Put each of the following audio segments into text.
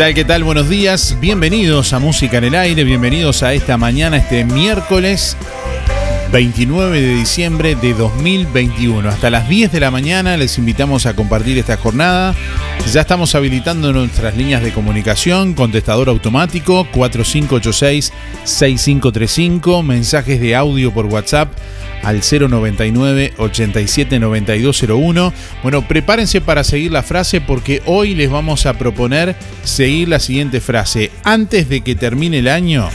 tal? ¿Qué tal? Buenos días. Bienvenidos a Música en el Aire. Bienvenidos a esta mañana, este miércoles 29 de diciembre de 2021. Hasta las 10 de la mañana les invitamos a compartir esta jornada. Ya estamos habilitando nuestras líneas de comunicación, contestador automático 4586-6535, mensajes de audio por WhatsApp al 099 87 9201. Bueno, prepárense para seguir la frase porque hoy les vamos a proponer seguir la siguiente frase. Antes de que termine el año.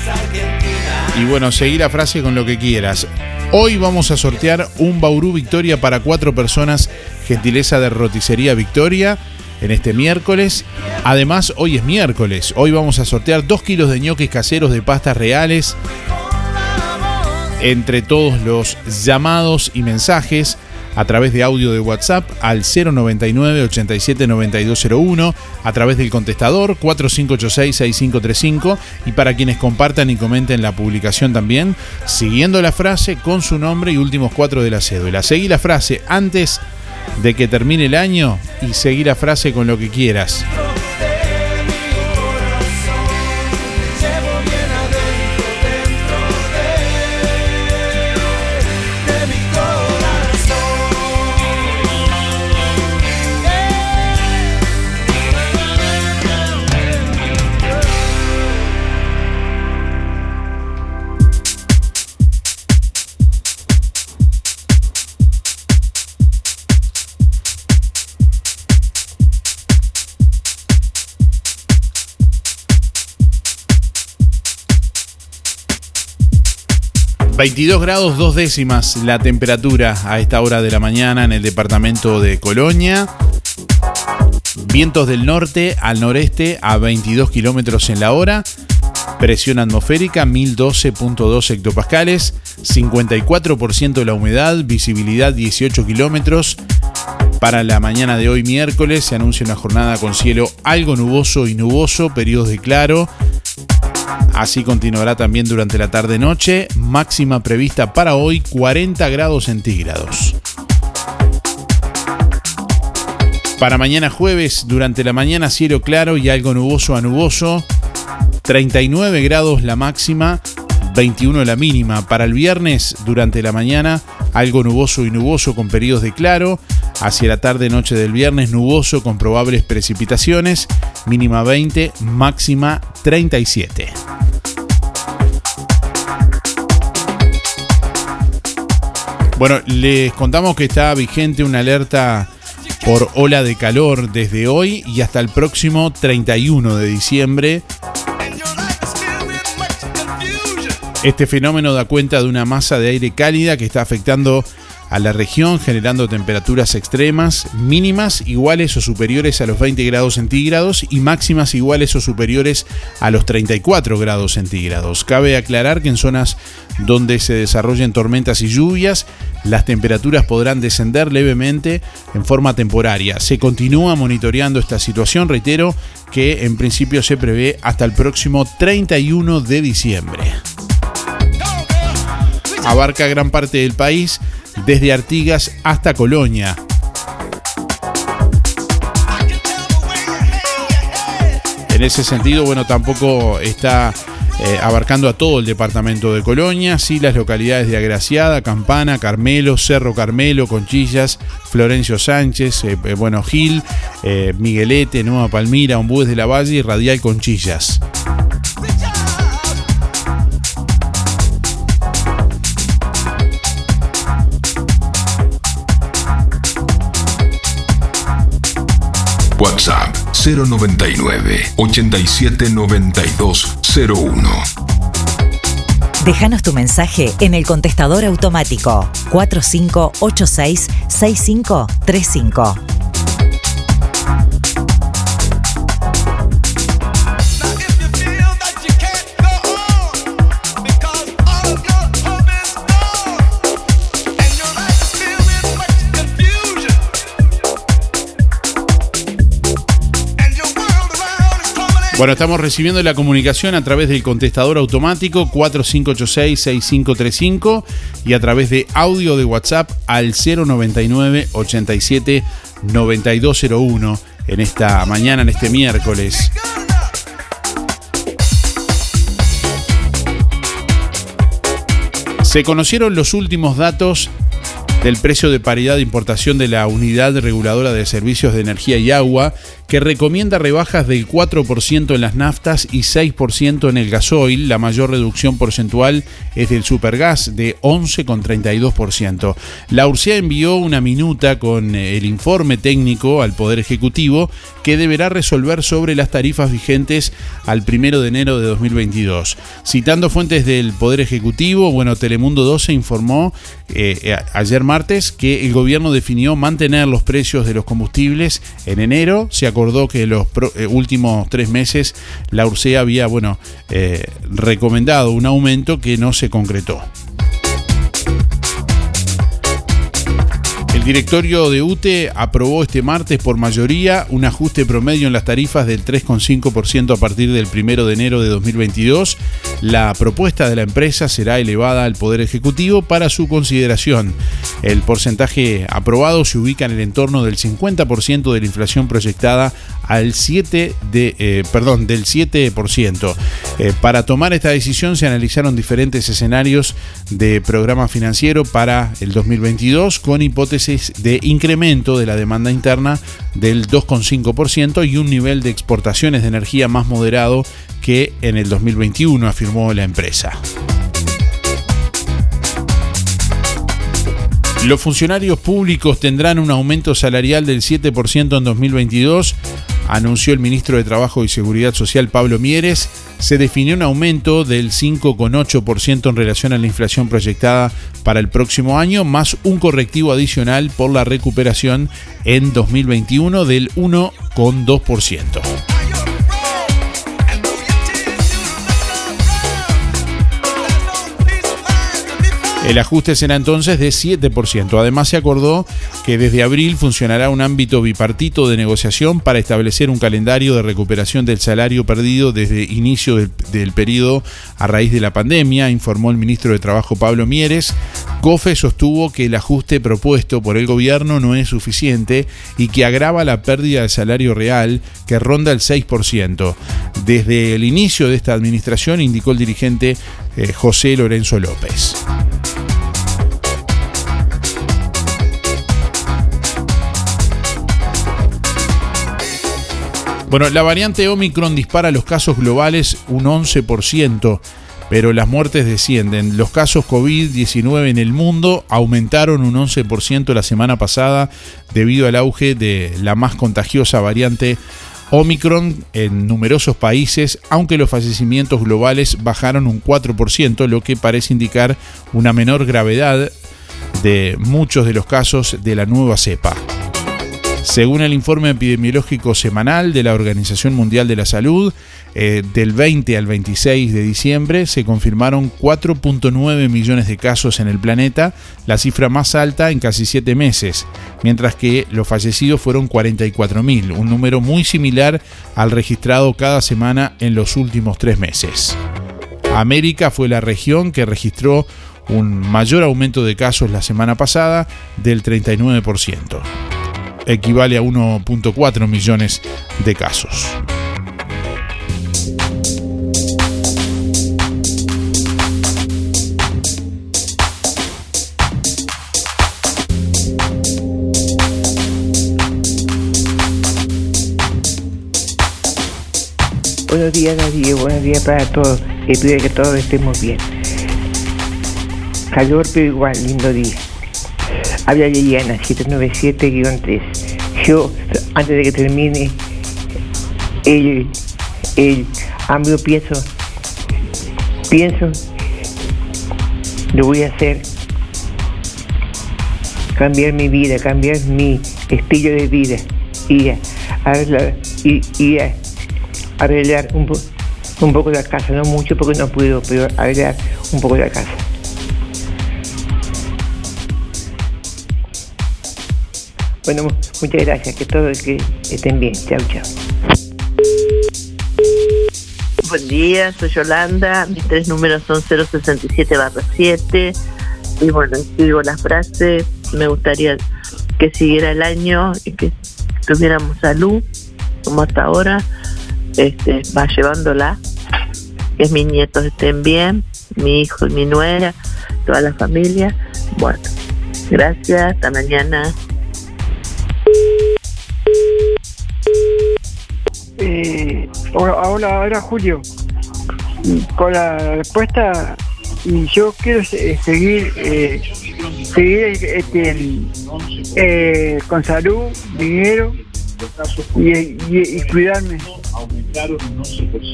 Y bueno, seguir la frase con lo que quieras. Hoy vamos a sortear un Bauru Victoria para cuatro personas, gentileza de Roticería Victoria, en este miércoles. Además, hoy es miércoles. Hoy vamos a sortear dos kilos de ñoques caseros de pastas reales entre todos los llamados y mensajes a través de audio de WhatsApp al 099 87 9201, a través del contestador 4586 6535 y para quienes compartan y comenten la publicación también, siguiendo la frase con su nombre y últimos cuatro de la cédula. Seguí la frase antes de que termine el año y seguí la frase con lo que quieras. 22 grados dos décimas la temperatura a esta hora de la mañana en el departamento de Colonia. Vientos del norte al noreste a 22 kilómetros en la hora. Presión atmosférica 1012.2 hectopascales. 54% la humedad. Visibilidad 18 kilómetros. Para la mañana de hoy miércoles se anuncia una jornada con cielo algo nuboso y nuboso, periodos de claro Así continuará también durante la tarde-noche, máxima prevista para hoy 40 grados centígrados. Para mañana jueves, durante la mañana cielo claro y algo nuboso a nuboso. 39 grados la máxima, 21 la mínima. Para el viernes, durante la mañana, algo nuboso y nuboso con periodos de claro. Hacia la tarde-noche del viernes, nuboso con probables precipitaciones. Mínima 20, máxima 37. Bueno, les contamos que está vigente una alerta por ola de calor desde hoy y hasta el próximo 31 de diciembre. Este fenómeno da cuenta de una masa de aire cálida que está afectando a la región generando temperaturas extremas mínimas iguales o superiores a los 20 grados centígrados y máximas iguales o superiores a los 34 grados centígrados. Cabe aclarar que en zonas donde se desarrollen tormentas y lluvias, las temperaturas podrán descender levemente en forma temporaria. Se continúa monitoreando esta situación, reitero que en principio se prevé hasta el próximo 31 de diciembre. Abarca gran parte del país desde Artigas hasta Colonia. En ese sentido, bueno, tampoco está eh, abarcando a todo el departamento de Colonia, sí las localidades de Agraciada, Campana, Carmelo, Cerro Carmelo, Conchillas, Florencio Sánchez, eh, eh, bueno, Gil, Miguelete, Nueva Palmira, Ombúes de la Valle y Radial Conchillas. 099 879201. Déjanos tu mensaje en el contestador automático 4586 Bueno, estamos recibiendo la comunicación a través del contestador automático 4586-6535 y a través de audio de WhatsApp al 099 87 9201 en esta mañana, en este miércoles. Se conocieron los últimos datos del precio de paridad de importación de la Unidad Reguladora de Servicios de Energía y Agua que recomienda rebajas del 4% en las naftas y 6% en el gasoil. La mayor reducción porcentual es del supergas de 11,32%. La URSEA envió una minuta con eh, el informe técnico al Poder Ejecutivo que deberá resolver sobre las tarifas vigentes al 1 de enero de 2022. Citando fuentes del Poder Ejecutivo, bueno, Telemundo 12 informó eh, eh, ayer martes que el gobierno definió mantener los precios de los combustibles en enero. Se acordó que los eh, últimos tres meses la URSEA había bueno, eh, recomendado un aumento que no se concretó. Directorio de UTE aprobó este martes por mayoría un ajuste promedio en las tarifas del 3,5% a partir del 1 de enero de 2022. La propuesta de la empresa será elevada al Poder Ejecutivo para su consideración. El porcentaje aprobado se ubica en el entorno del 50% de la inflación proyectada al 7 de, eh, perdón, del 7%. Eh, para tomar esta decisión se analizaron diferentes escenarios de programa financiero para el 2022 con hipótesis de incremento de la demanda interna del 2,5% y un nivel de exportaciones de energía más moderado que en el 2021, afirmó la empresa. Los funcionarios públicos tendrán un aumento salarial del 7% en 2022 anunció el ministro de Trabajo y Seguridad Social Pablo Mieres, se definió un aumento del 5,8% en relación a la inflación proyectada para el próximo año, más un correctivo adicional por la recuperación en 2021 del 1,2%. El ajuste será entonces de 7%. Además se acordó que desde abril funcionará un ámbito bipartito de negociación para establecer un calendario de recuperación del salario perdido desde inicio del, del periodo a raíz de la pandemia, informó el ministro de Trabajo Pablo Mieres. COFE sostuvo que el ajuste propuesto por el gobierno no es suficiente y que agrava la pérdida de salario real que ronda el 6%. Desde el inicio de esta administración, indicó el dirigente eh, José Lorenzo López. Bueno, la variante Omicron dispara los casos globales un 11%, pero las muertes descienden. Los casos COVID-19 en el mundo aumentaron un 11% la semana pasada debido al auge de la más contagiosa variante Omicron en numerosos países, aunque los fallecimientos globales bajaron un 4%, lo que parece indicar una menor gravedad de muchos de los casos de la nueva cepa. Según el informe epidemiológico semanal de la Organización Mundial de la Salud, eh, del 20 al 26 de diciembre se confirmaron 4.9 millones de casos en el planeta, la cifra más alta en casi 7 meses, mientras que los fallecidos fueron 44.000, un número muy similar al registrado cada semana en los últimos tres meses. América fue la región que registró un mayor aumento de casos la semana pasada del 39% equivale a 1.4 millones de casos. Buenos días, Darío. Buenos días para todos. Pido que todos estemos bien. Calor, pero igual, lindo día. Habla Liliana, 797-3. Yo, antes de que termine el, el AMLO, pienso, pienso, lo voy a hacer, cambiar mi vida, cambiar mi estilo de vida y arreglar, y, y arreglar un, un poco la casa, no mucho porque no puedo, pero arreglar un poco la casa. Bueno, muchas gracias, que todos que estén bien. Chao, chao. Buen día, soy Yolanda, mis tres números son 067 7 y bueno, digo la frase, me gustaría que siguiera el año y que tuviéramos salud como hasta ahora, este, va llevándola, que mis nietos estén bien, mi hijo y mi nuera, toda la familia. Bueno, gracias, hasta mañana. Eh, hola Julio. Con la respuesta, yo quiero seguir, eh, seguir este, eh, con salud, dinero y, cuidarme.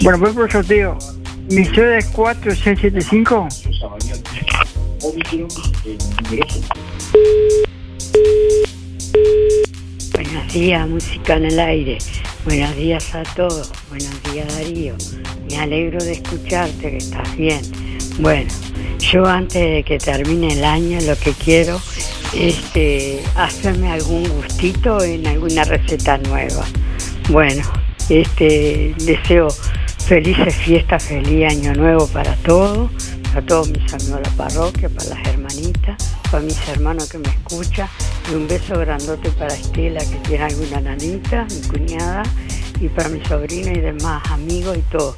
Bueno, voy por sorteo. Mi ciudad es 4675. Buenos días, música en el aire. Buenos días a todos. Buenos días, Darío. Me alegro de escucharte, que estás bien. Bueno, yo antes de que termine el año lo que quiero es hacerme algún gustito en alguna receta nueva. Bueno, este, deseo felices fiestas, feliz año nuevo para todos, para todos mis amigos de la parroquia, para las hermanitas, para mis hermanos que me escuchan y un beso grandote para Estela que tiene alguna nanita, mi cuñada, y para mi sobrina y demás amigos y todo.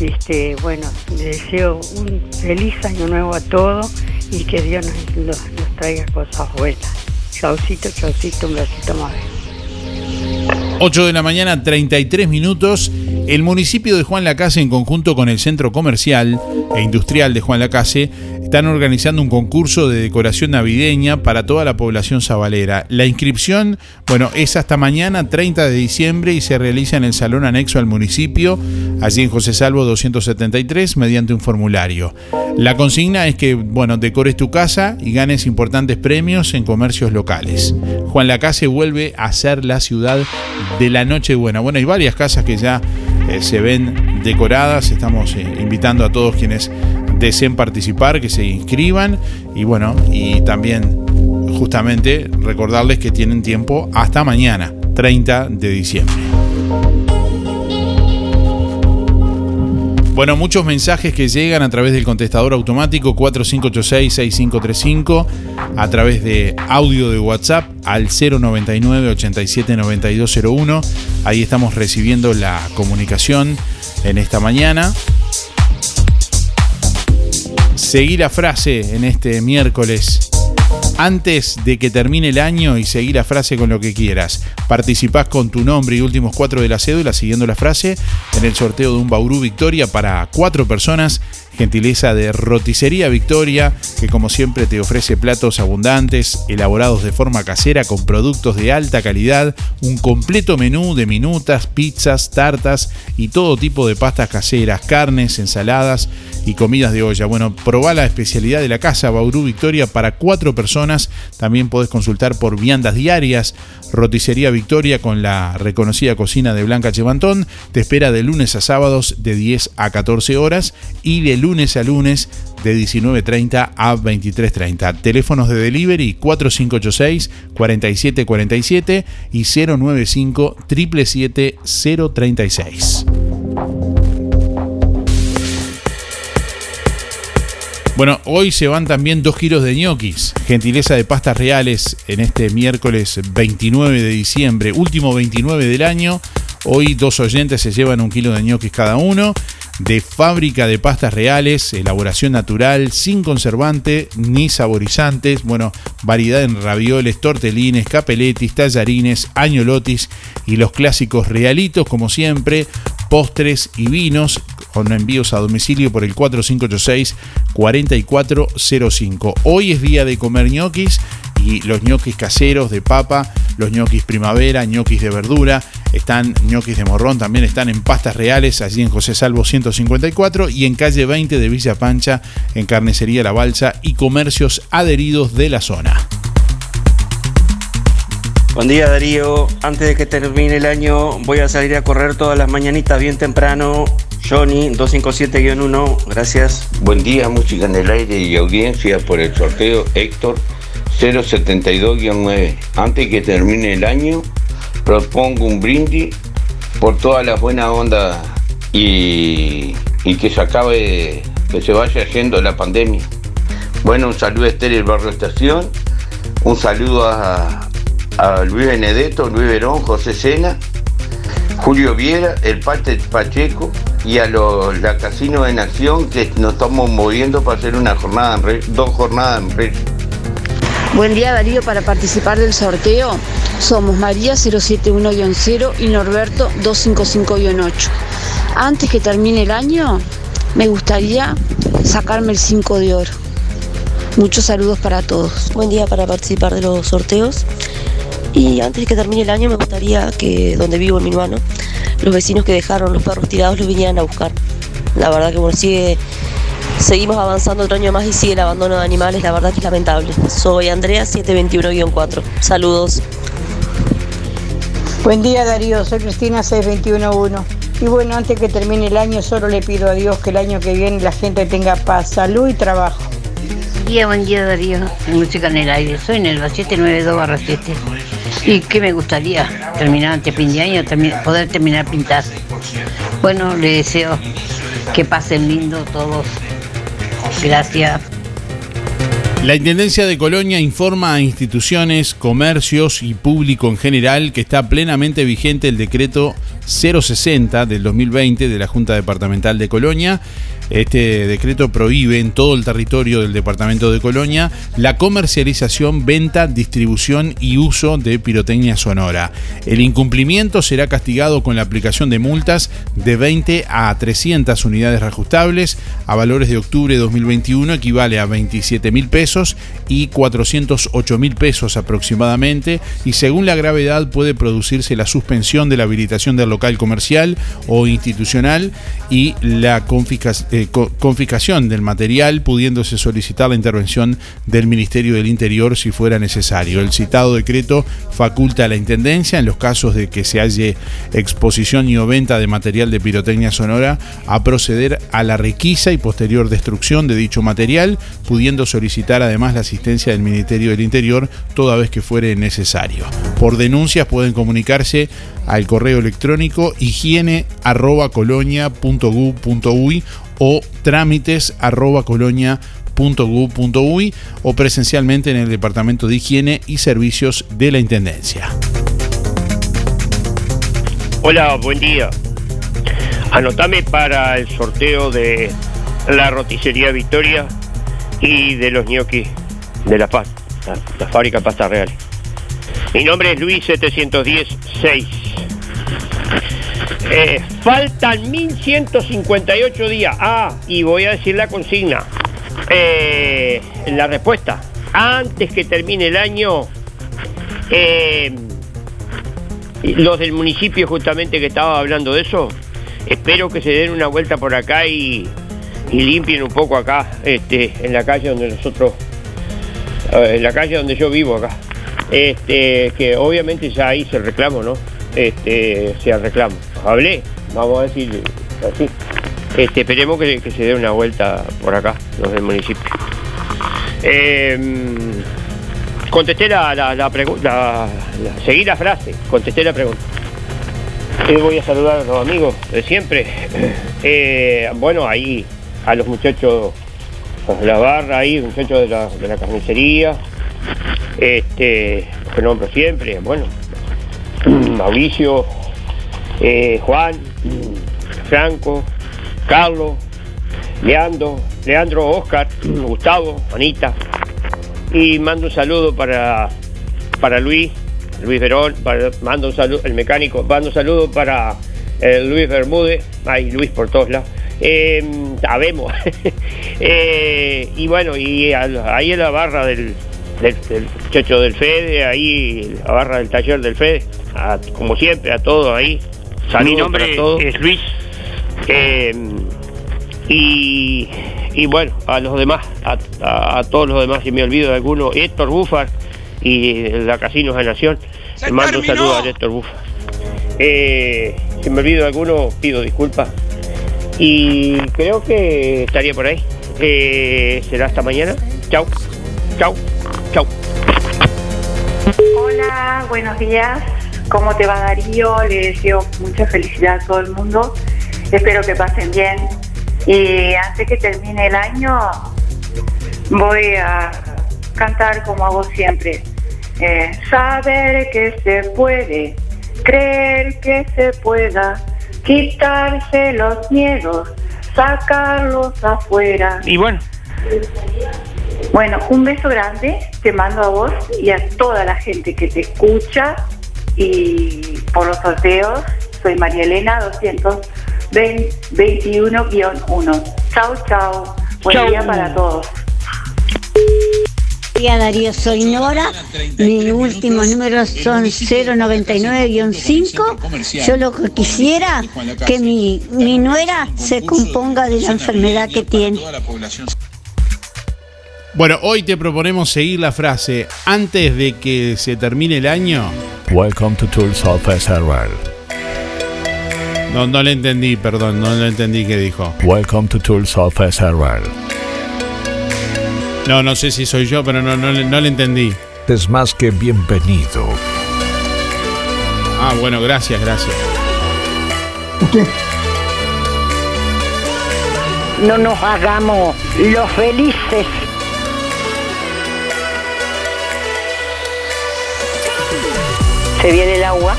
Este, bueno, les deseo un feliz año nuevo a todos y que Dios nos, traiga cosas buenas. Chaucito, chaucito, un besito más. 8 de la mañana, 33 minutos. El municipio de Juan Lacase, en conjunto con el Centro Comercial e Industrial de Juan Lacase, están organizando un concurso de decoración navideña para toda la población sabalera. La inscripción, bueno, es hasta mañana 30 de diciembre y se realiza en el salón anexo al municipio, allí en José Salvo 273, mediante un formulario. La consigna es que, bueno, decores tu casa y ganes importantes premios en comercios locales. Juan Lacase vuelve a ser la ciudad de la Nochebuena. Bueno, hay varias casas que ya eh, se ven decoradas. Estamos eh, invitando a todos quienes deseen participar, que se inscriban y bueno, y también justamente recordarles que tienen tiempo hasta mañana, 30 de diciembre. Bueno, muchos mensajes que llegan a través del contestador automático 4586-6535, a través de audio de WhatsApp al 099-879201. Ahí estamos recibiendo la comunicación en esta mañana. Seguí la frase en este miércoles antes de que termine el año y seguir la frase con lo que quieras. Participás con tu nombre y últimos cuatro de la cédula siguiendo la frase en el sorteo de un Bauru Victoria para cuatro personas gentileza de Roticería Victoria, que como siempre te ofrece platos abundantes, elaborados de forma casera con productos de alta calidad, un completo menú de minutas, pizzas, tartas y todo tipo de pastas caseras, carnes, ensaladas y comidas de olla. Bueno, probá la especialidad de la casa Bauru Victoria para cuatro personas. También podés consultar por viandas diarias. Roticería Victoria con la reconocida cocina de Blanca Chevantón te espera de lunes a sábados de 10 a 14 horas y de lunes a lunes de 19.30 a 23.30. Teléfonos de delivery 4586-4747 y 095 777 036. Bueno, hoy se van también dos kilos de ñoquis, gentileza de pastas reales en este miércoles 29 de diciembre, último 29 del año. Hoy dos oyentes se llevan un kilo de ñoquis cada uno de fábrica de pastas reales, elaboración natural, sin conservante ni saborizantes. Bueno, variedad en ravioles, tortelines, capeletis, tallarines, añolotis y los clásicos realitos, como siempre, postres y vinos con envíos a domicilio por el 4586-4405. Hoy es día de comer ñoquis y los ñoquis caseros de papa, los ñoquis primavera, ñoquis de verdura, están ñoquis de morrón, también están en pastas reales, allí en José Salvo 154 y en calle 20 de Villa Pancha, en Carnicería La Balsa y comercios adheridos de la zona. Buen día Darío, antes de que termine el año voy a salir a correr todas las mañanitas bien temprano. Johnny 257-1, gracias. Buen día, música en el aire y audiencia por el sorteo Héctor 072-9. Antes que termine el año, propongo un brindis por toda la buena onda y, que se acabe, que se vaya yendo la pandemia. Bueno, un saludo a Estéril Barrio Estación, un saludo a, Luis Benedetto, Luis Verón, José Sena, Julio Viera, el Pate Pacheco y a los, la Casino en Acción que nos estamos moviendo para hacer una jornada, en dos jornadas en red. Buen día Darío, para participar del sorteo somos María 071-0 y Norberto 255-8. Antes que termine el año, me gustaría sacarme el 5 de oro. Muchos saludos para todos. Buen día para participar de los sorteos. Y antes que termine el año me gustaría que donde vivo en Minuano, los vecinos que dejaron los perros tirados los vinieran a buscar. La verdad que bueno, sigue, seguimos avanzando otro año más y sigue el abandono de animales, la verdad que es lamentable. Soy Andrea 721-4. Saludos. Buen día Darío, soy Cristina 6211. Y bueno, antes que termine el año solo le pido a Dios que el año que viene la gente tenga paz, salud y trabajo. Buen día, buen día Darío, música en el aire. Soy en el 792 7. Y que me gustaría terminar antes fin de año, poder terminar pintar. Bueno, le deseo que pasen lindo todos. Gracias. La Intendencia de Colonia informa a instituciones, comercios y público en general que está plenamente vigente el decreto 060 del 2020 de la Junta Departamental de Colonia este decreto prohíbe en todo el territorio del departamento de Colonia la comercialización, venta, distribución y uso de pirotecnia sonora. El incumplimiento será castigado con la aplicación de multas de 20 a 300 unidades reajustables. A valores de octubre de 2021 equivale a 27 mil pesos y 408 mil pesos aproximadamente. Y según la gravedad puede producirse la suspensión de la habilitación del local comercial o institucional y la confiscación eh, co- confiscación del material, pudiéndose solicitar la intervención del Ministerio del Interior si fuera necesario. El citado decreto faculta a la Intendencia, en los casos de que se halle exposición y o venta de material de pirotecnia sonora, a proceder a la requisa y posterior destrucción de dicho material, pudiendo solicitar además la asistencia del Ministerio del Interior toda vez que fuere necesario. Por denuncias pueden comunicarse al correo electrónico higiene o trámites arroba colonia punto gu punto uy o presencialmente en el Departamento de Higiene y Servicios de la Intendencia. Hola, buen día. Anotame para el sorteo de la roticería Victoria y de los ñoquis de La fábrica pasta real. Mi nombre es Luis 710-6. Eh, faltan 1158 días. Ah, y voy a decir la consigna. Eh, la respuesta. Antes que termine el año, eh, los del municipio justamente que estaba hablando de eso, espero que se den una vuelta por acá y, limpien un poco acá, este, en la calle donde nosotros, en la calle donde yo vivo acá. Este, que obviamente ya ahí se reclamo, ¿no? Este, se reclamo. Hablé, vamos a decir así. Este, esperemos que, que se dé una vuelta por acá, los del municipio. Em, contesté la, la, la pregunta, seguí la frase, contesté la pregunta. Eh, voy a saludar a los amigos de siempre. Eh, bueno, ahí a los muchachos de la barra, ahí, muchachos de la, de la carnicería, este, que nombro siempre, bueno, Mauricio, eh, Juan, Franco, Carlos, Leandro, Leandro, Oscar, Gustavo, Anita. Y mando un saludo para, para Luis, Luis Verón, para- mando un saludo, el mecánico, mando un saludo para eh, Luis Bermúdez, hay Luis por todos lados. Eh, sabemos. Y bueno, y ahí en la barra del, del, del del Fede, ahí la barra del taller del Fede, como siempre, a todos ahí. Saludos Mi nombre es Luis. Eh, y, y bueno, a los demás, a, a- a todos los demás, si me olvido de alguno, Héctor Bufar y la Casinos de Nación, mando un saludo a Héctor Bufar. Eh, si me olvido de alguno, pido disculpas. Y creo que estaría por ahí. Eh, será hasta mañana. Chau, chau, chau. Hola, buenos días. ¿Cómo te va Darío? Le deseo mucha felicidad a todo el mundo. Espero que pasen bien. Y antes que termine el año, voy a cantar como hago siempre. Eh, saber que se puede, creer que se pueda, quitarse los miedos, sacarlos afuera. Y bueno. Bueno, un beso grande te mando a vos y a toda la gente que te escucha y por los sorteos. Soy María Elena 221-1. Chau, chau. Buen Chau. día para todos. Darío, soy Nora. Mis últimos números son 099-5. Yo lo que quisiera que mi, mi nuera se componga de la enfermedad que tiene. Bueno, hoy te proponemos seguir la frase antes de que se termine el año. Welcome to Tools of SRL. No, no le entendí, perdón, no le entendí qué dijo. Welcome to Tools of SRL. No, no sé si soy yo, pero no, no, le- no le entendí. Es más que bienvenido. Ah, bueno, gracias, gracias. No nos hagamos los felices. Se viene el agua.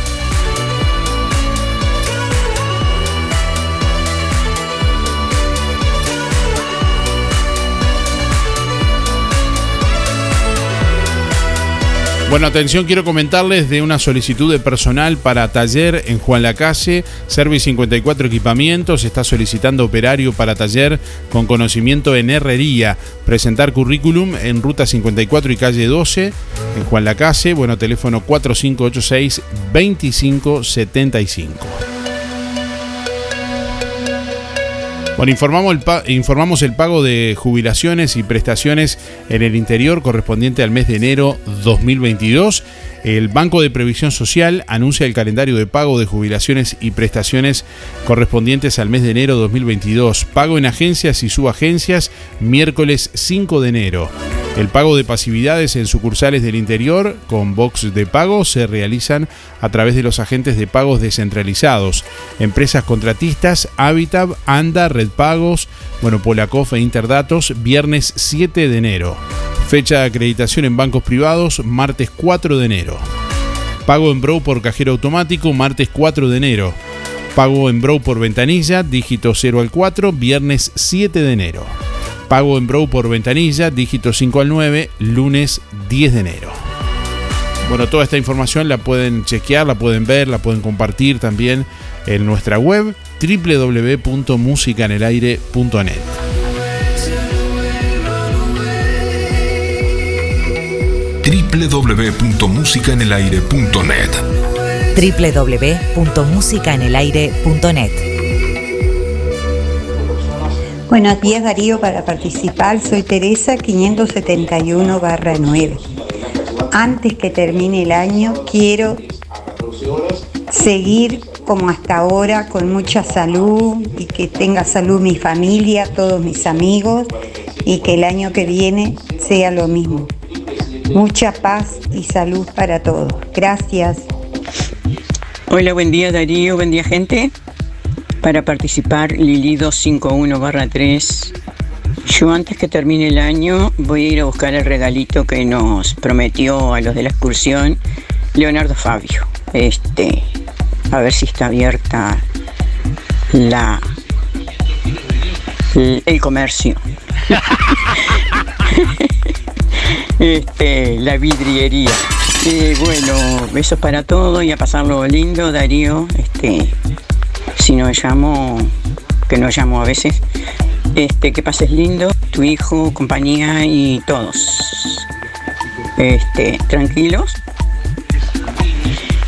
Bueno, atención, quiero comentarles de una solicitud de personal para taller en Juan Lacase, Service 54 Equipamientos, está solicitando operario para taller con conocimiento en herrería, presentar currículum en Ruta 54 y calle 12 en Juan Lacase, bueno, teléfono 4586 Bueno, informamos el, informamos el pago de jubilaciones y prestaciones en el interior correspondiente al mes de enero 2022. El Banco de Previsión Social anuncia el calendario de pago de jubilaciones y prestaciones correspondientes al mes de enero 2022. Pago en agencias y subagencias miércoles 5 de enero. El pago de pasividades en sucursales del interior con box de pago se realizan a través de los agentes de pagos descentralizados, empresas contratistas, Habitat, Anda, Red Pagos, bueno, Polacof e Interdatos, viernes 7 de enero. Fecha de acreditación en bancos privados, martes 4 de enero. Pago en Brow por cajero automático, martes 4 de enero. Pago en Brow por ventanilla, dígito 0 al 4, viernes 7 de enero. Pago en Brow por ventanilla, dígito 5 al 9, lunes 10 de enero. Bueno, toda esta información la pueden chequear, la pueden ver, la pueden compartir también en nuestra web www.musicanelaire.net. www.musicaenelaire.net www.musicaenelaire.net. Buenos días Darío, para participar soy Teresa 571 9. Antes que termine el año quiero seguir como hasta ahora con mucha salud y que tenga salud mi familia, todos mis amigos y que el año que viene sea lo mismo. Mucha paz y salud para todos. Gracias. Hola, buen día Darío, buen día gente. Para participar, Lili 251 3. Yo antes que termine el año voy a ir a buscar el regalito que nos prometió a los de la excursión Leonardo Fabio. Este, a ver si está abierta la el, el comercio. este, la vidriería. Eh, bueno, besos para todos y a pasarlo lindo, Darío. Este, si no llamo, que no llamo a veces, este, que pases lindo, tu hijo, compañía y todos. Este, tranquilos.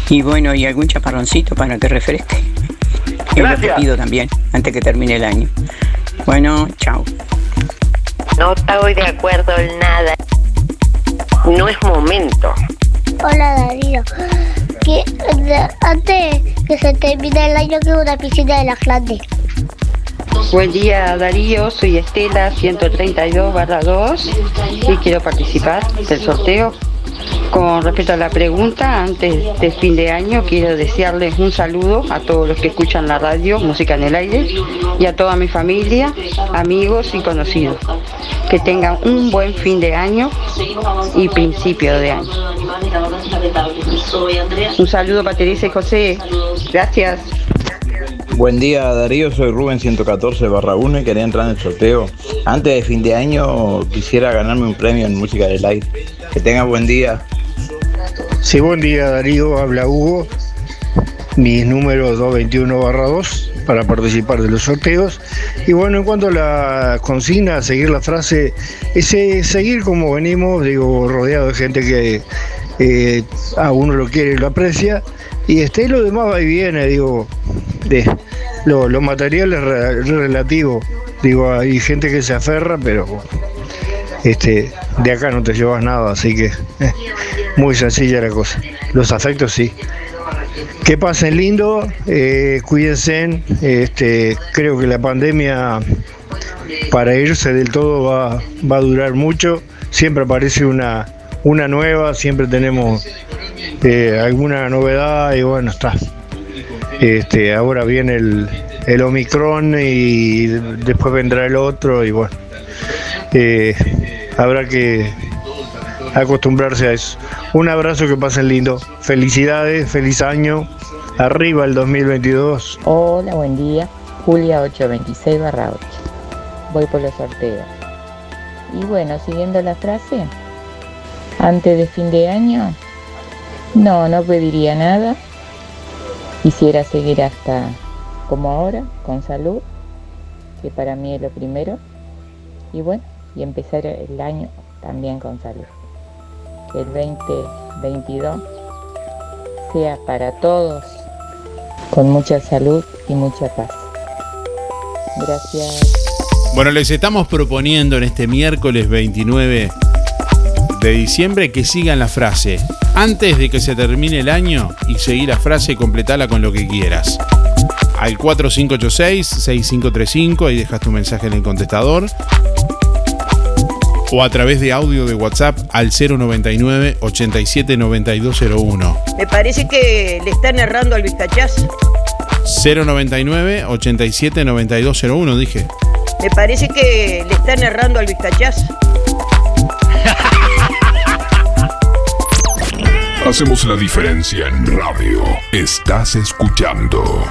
Y bueno, y algún chaparroncito para que refresque. Es lo que Gracias. pido también, antes que termine el año. Bueno, chao. No estoy de acuerdo en nada. No es momento. Hola Darío. Que, antes que se termine el año quiero una piscina de las grandes. Buen día Darío, soy Estela 132 2 y quiero participar del sorteo. Con respecto a la pregunta, antes del fin de año quiero desearles un saludo a todos los que escuchan la radio, Música en el Aire, y a toda mi familia, amigos y conocidos. Que tengan un buen fin de año y principio de año. Un saludo para Teresa y José. Gracias. Buen día Darío, soy Rubén 114 barra 1 y quería entrar en el sorteo. Antes de fin de año quisiera ganarme un premio en Música del Aire. Que tenga buen día. Sí, buen día Darío, habla Hugo. Mis números 221 barra 2 para participar de los sorteos. Y bueno, en cuanto a la consigna, seguir la frase, ese seguir como venimos, digo, rodeado de gente que eh, a uno lo quiere y lo aprecia. Y este, lo demás va y viene, digo, de, lo, lo material es re- relativo. Digo, hay gente que se aferra, pero este, de acá no te llevas nada, así que eh, muy sencilla la cosa. Los afectos sí. Que pasen lindo, eh, cuídense. Este, creo que la pandemia para irse del todo va, va a durar mucho. Siempre aparece una, una nueva, siempre tenemos eh, alguna novedad y bueno, está. Este, ahora viene el, el Omicron y después vendrá el otro y bueno, eh, habrá que acostumbrarse a eso. Un abrazo, que pasen lindo. Felicidades, feliz año. Arriba el 2022. Hola, buen día. Julia 826 barra 8. Voy por los sorteos. Y bueno, siguiendo la frase, antes de fin de año, no, no pediría nada. Quisiera seguir hasta como ahora, con salud, que para mí es lo primero. Y bueno, y empezar el año también con salud. Que el 2022 sea para todos con mucha salud y mucha paz. Gracias. Bueno, les estamos proponiendo en este miércoles 29 de diciembre que sigan la frase antes de que se termine el año y seguir la frase y completarla con lo que quieras. Al 4586-6535, ahí dejas tu mensaje en el contestador. O a través de audio de WhatsApp al 099 879201. Me parece que le están errando al vizcachaz. 099 879201, dije. Me parece que le están errando al vizcachaz. Hacemos la diferencia en radio. Estás escuchando.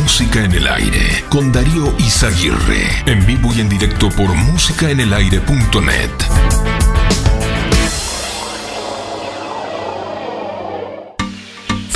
Música en el aire con Darío Izaguirre. En vivo y en directo por músicaenelaire.net.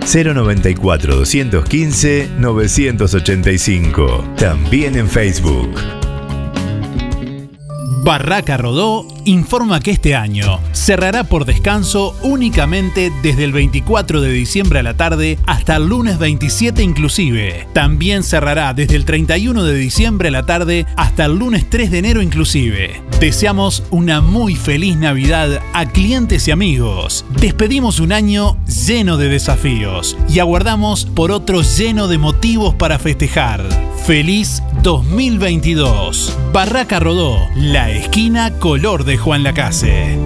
094 215 985. También en Facebook. Barraca Rodó informa que este año cerrará por descanso únicamente desde el 24 de diciembre a la tarde hasta el lunes 27 inclusive. También cerrará desde el 31 de diciembre a la tarde hasta el lunes 3 de enero inclusive. Deseamos una muy feliz Navidad a clientes y amigos. Despedimos un año lleno de desafíos y aguardamos por otro lleno de motivos para festejar. Feliz 2022. Barraca Rodó, la esquina color de Juan Lacase.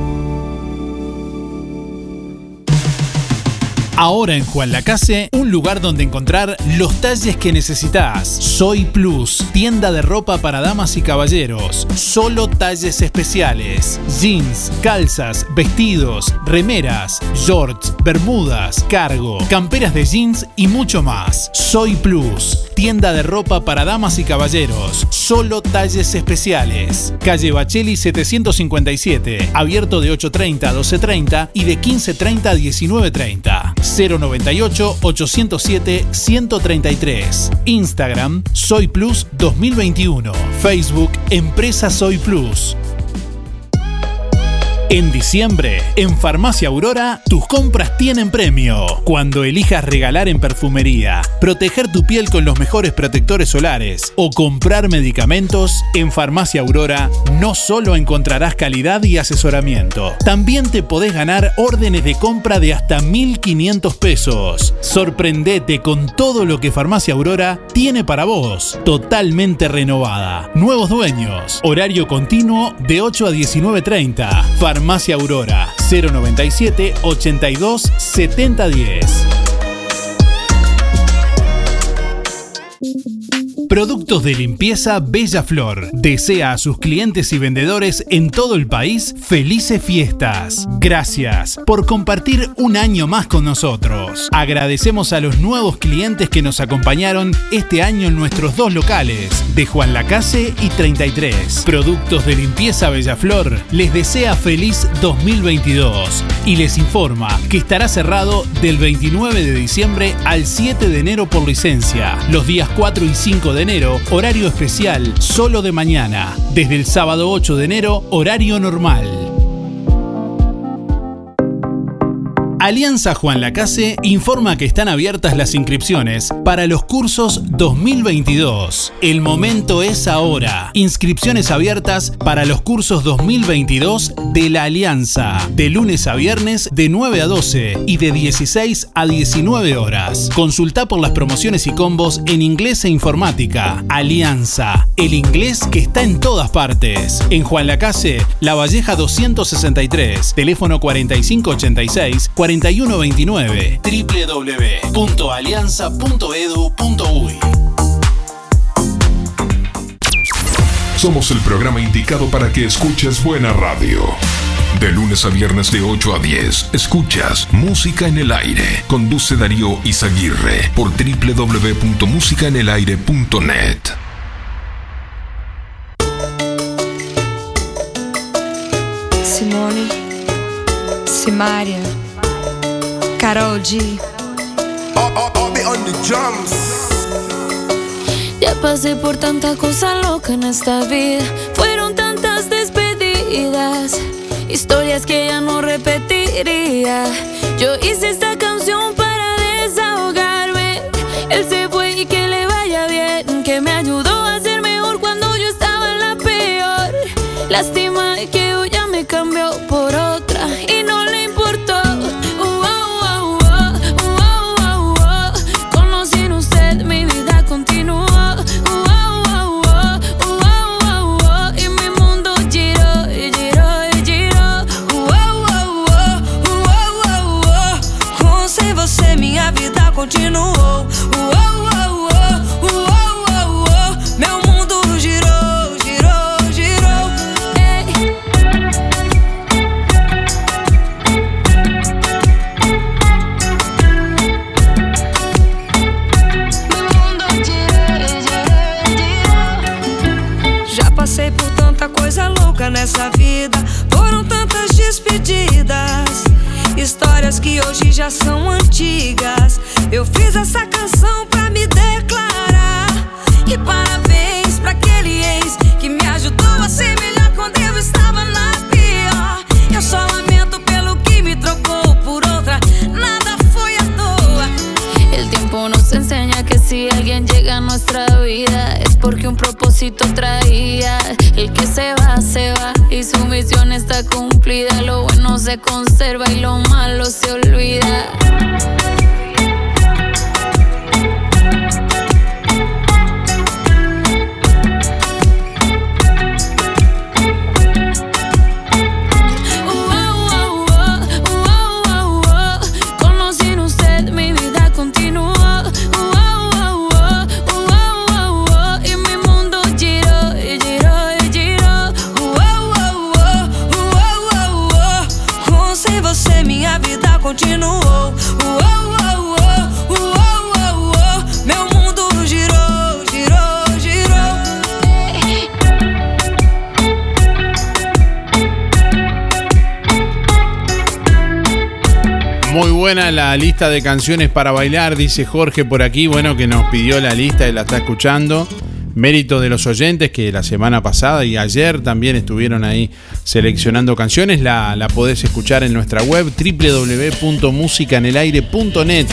Ahora en Juan Lacase, un lugar donde encontrar los talles que necesitas. Soy Plus, tienda de ropa para damas y caballeros. Solo talles especiales. Jeans, calzas, vestidos, remeras, shorts, bermudas, cargo, camperas de jeans y mucho más. Soy Plus, tienda de ropa para damas y caballeros. Solo talles especiales. Calle Bacheli 757, abierto de 8.30 a 12.30 y de 15.30 a 19.30. 098 807 133. Instagram Soy Plus 2021. Facebook Empresa Soy Plus. En diciembre, en Farmacia Aurora, tus compras tienen premio. Cuando elijas regalar en perfumería, proteger tu piel con los mejores protectores solares o comprar medicamentos, en Farmacia Aurora no solo encontrarás calidad y asesoramiento, también te podés ganar órdenes de compra de hasta 1.500 pesos. Sorprendete con todo lo que Farmacia Aurora tiene para vos. Totalmente renovada. Nuevos dueños. Horario continuo de 8 a 19.30. Farmacia Aurora 097 82 7010. Productos de limpieza Bella Flor. Desea a sus clientes y vendedores en todo el país felices fiestas. Gracias por compartir un año más con nosotros. Agradecemos a los nuevos clientes que nos acompañaron este año en nuestros dos locales, de Juan Lacase y 33. Productos de limpieza Bella Flor les desea feliz 2022 y les informa que estará cerrado del 29 de diciembre al 7 de enero por licencia. Los días 4 y 5 de enero, horario especial, solo de mañana. Desde el sábado 8 de enero, horario normal. Alianza Juan Lacase informa que están abiertas las inscripciones para los cursos 2022. El momento es ahora. Inscripciones abiertas para los cursos 2022 de la Alianza. De lunes a viernes de 9 a 12 y de 16 a 19 horas. Consulta por las promociones y combos en inglés e informática. Alianza. El inglés que está en todas partes. En Juan Lacase, La Valleja 263. Teléfono 4586 4129 www.alianza.edu.uy Somos el programa indicado para que escuches buena radio. De lunes a viernes de 8 a 10, escuchas Música en el Aire. Conduce Darío Izaguirre por www.musicaenelaire.net. Simone, Simaria, Carol G. Ya pasé por tanta cosa loca en esta vida. Fueron tantas despedidas. Historias que ya no repetiría. Yo hice esta canción para desahogarme. Él se fue y que le vaya bien. Que me ayudó a ser mejor cuando yo estaba en la peor. Lástima que hoy ya me cambió por otra lista de canciones para bailar, dice Jorge por aquí, bueno, que nos pidió la lista y la está escuchando. Mérito de los oyentes que la semana pasada y ayer también estuvieron ahí seleccionando canciones. La, la podés escuchar en nuestra web www.musicanelaire.net.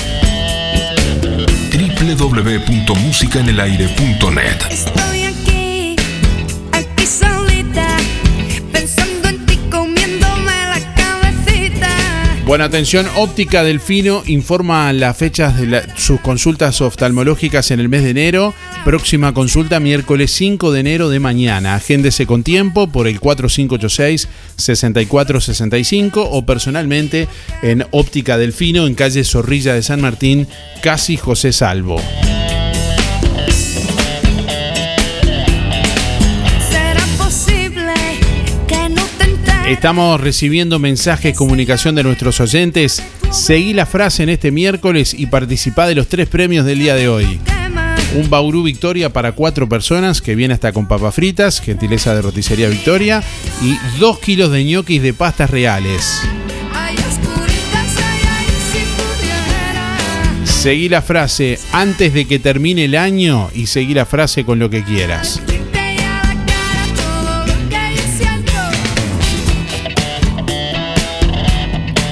www.musicaenelaire.net. Bueno, atención, Óptica Delfino informa las fechas de sus consultas oftalmológicas en el mes de enero. Próxima consulta miércoles 5 de enero de mañana. Agéndese con tiempo por el 4586-6465 o personalmente en Óptica Delfino en calle Zorrilla de San Martín, casi José Salvo. Estamos recibiendo mensajes, comunicación de nuestros oyentes. Seguí la frase en este miércoles y participá de los tres premios del día de hoy. Un Bauru Victoria para cuatro personas que viene hasta con papas fritas, gentileza de roticería Victoria, y dos kilos de ñoquis de pastas reales. Seguí la frase antes de que termine el año y seguí la frase con lo que quieras.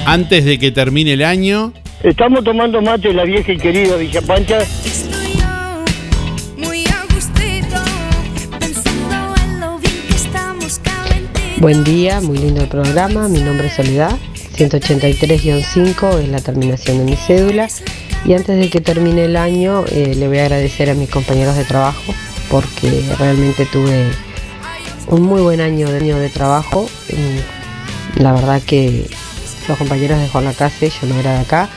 Antes de que termine el año, Estamos tomando mate la vieja y querida Villa Pancha. Muy a gustito, pensando en lo bien que estamos calentitos. Buen día, muy lindo el programa. Mi nombre es Soledad. 183-5 es la terminación de mi cédula. Y antes de que termine el año, eh, le voy a agradecer a mis compañeros de trabajo porque realmente tuve un muy buen año de, año de trabajo. Mm, La verdad que los compañeros de Juan Lacase, yo no era de acá,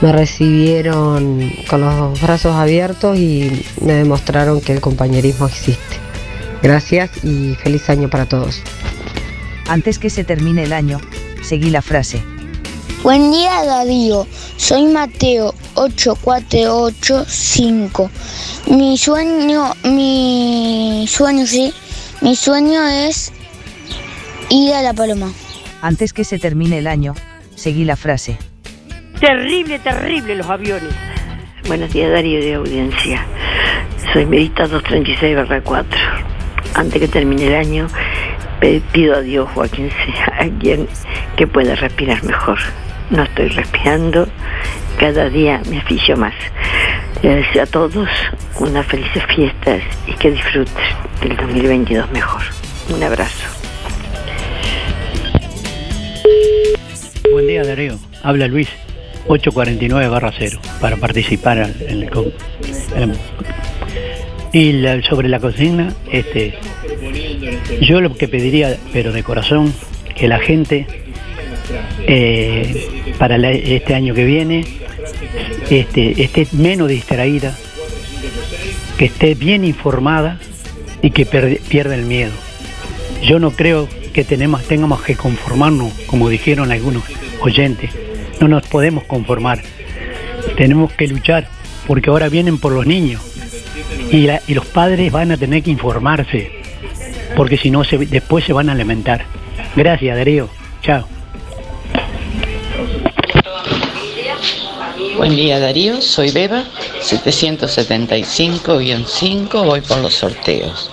me recibieron con los brazos abiertos y me demostraron que el compañerismo existe. Gracias y feliz año para todos. Antes que se termine el año, seguí la frase. Buen día Darío, soy Mateo 8485. Mi sueño, mi sueño sí, mi sueño es ir a la paloma. Antes que se termine el año, seguí la frase. Terrible, terrible los aviones. Buenos días, Darío de audiencia. Soy Medita 236-4. Antes que termine el año, pido a Dios o a quien sea, a quien que pueda respirar mejor. No estoy respirando, cada día me aficio más. Les deseo a todos unas felices fiestas y que disfruten del 2022 mejor. Un abrazo. Buen día Darío, habla Luis, 849 barra 0, para participar en el... con- y sobre la consigna, este, yo lo que pediría, pero de corazón, que la gente eh, para este año que viene este, esté menos distraída, que esté bien informada y que pierda el miedo. Yo no creo que tenemos, tengamos que conformarnos, como dijeron algunos oyentes. No nos podemos conformar. Tenemos que luchar, porque ahora vienen por los niños. Y, los padres van a tener que informarse, porque si no, después se van a lamentar. Gracias, Darío. Chao. Buen día Darío, soy Beba, 775-5, voy por los sorteos.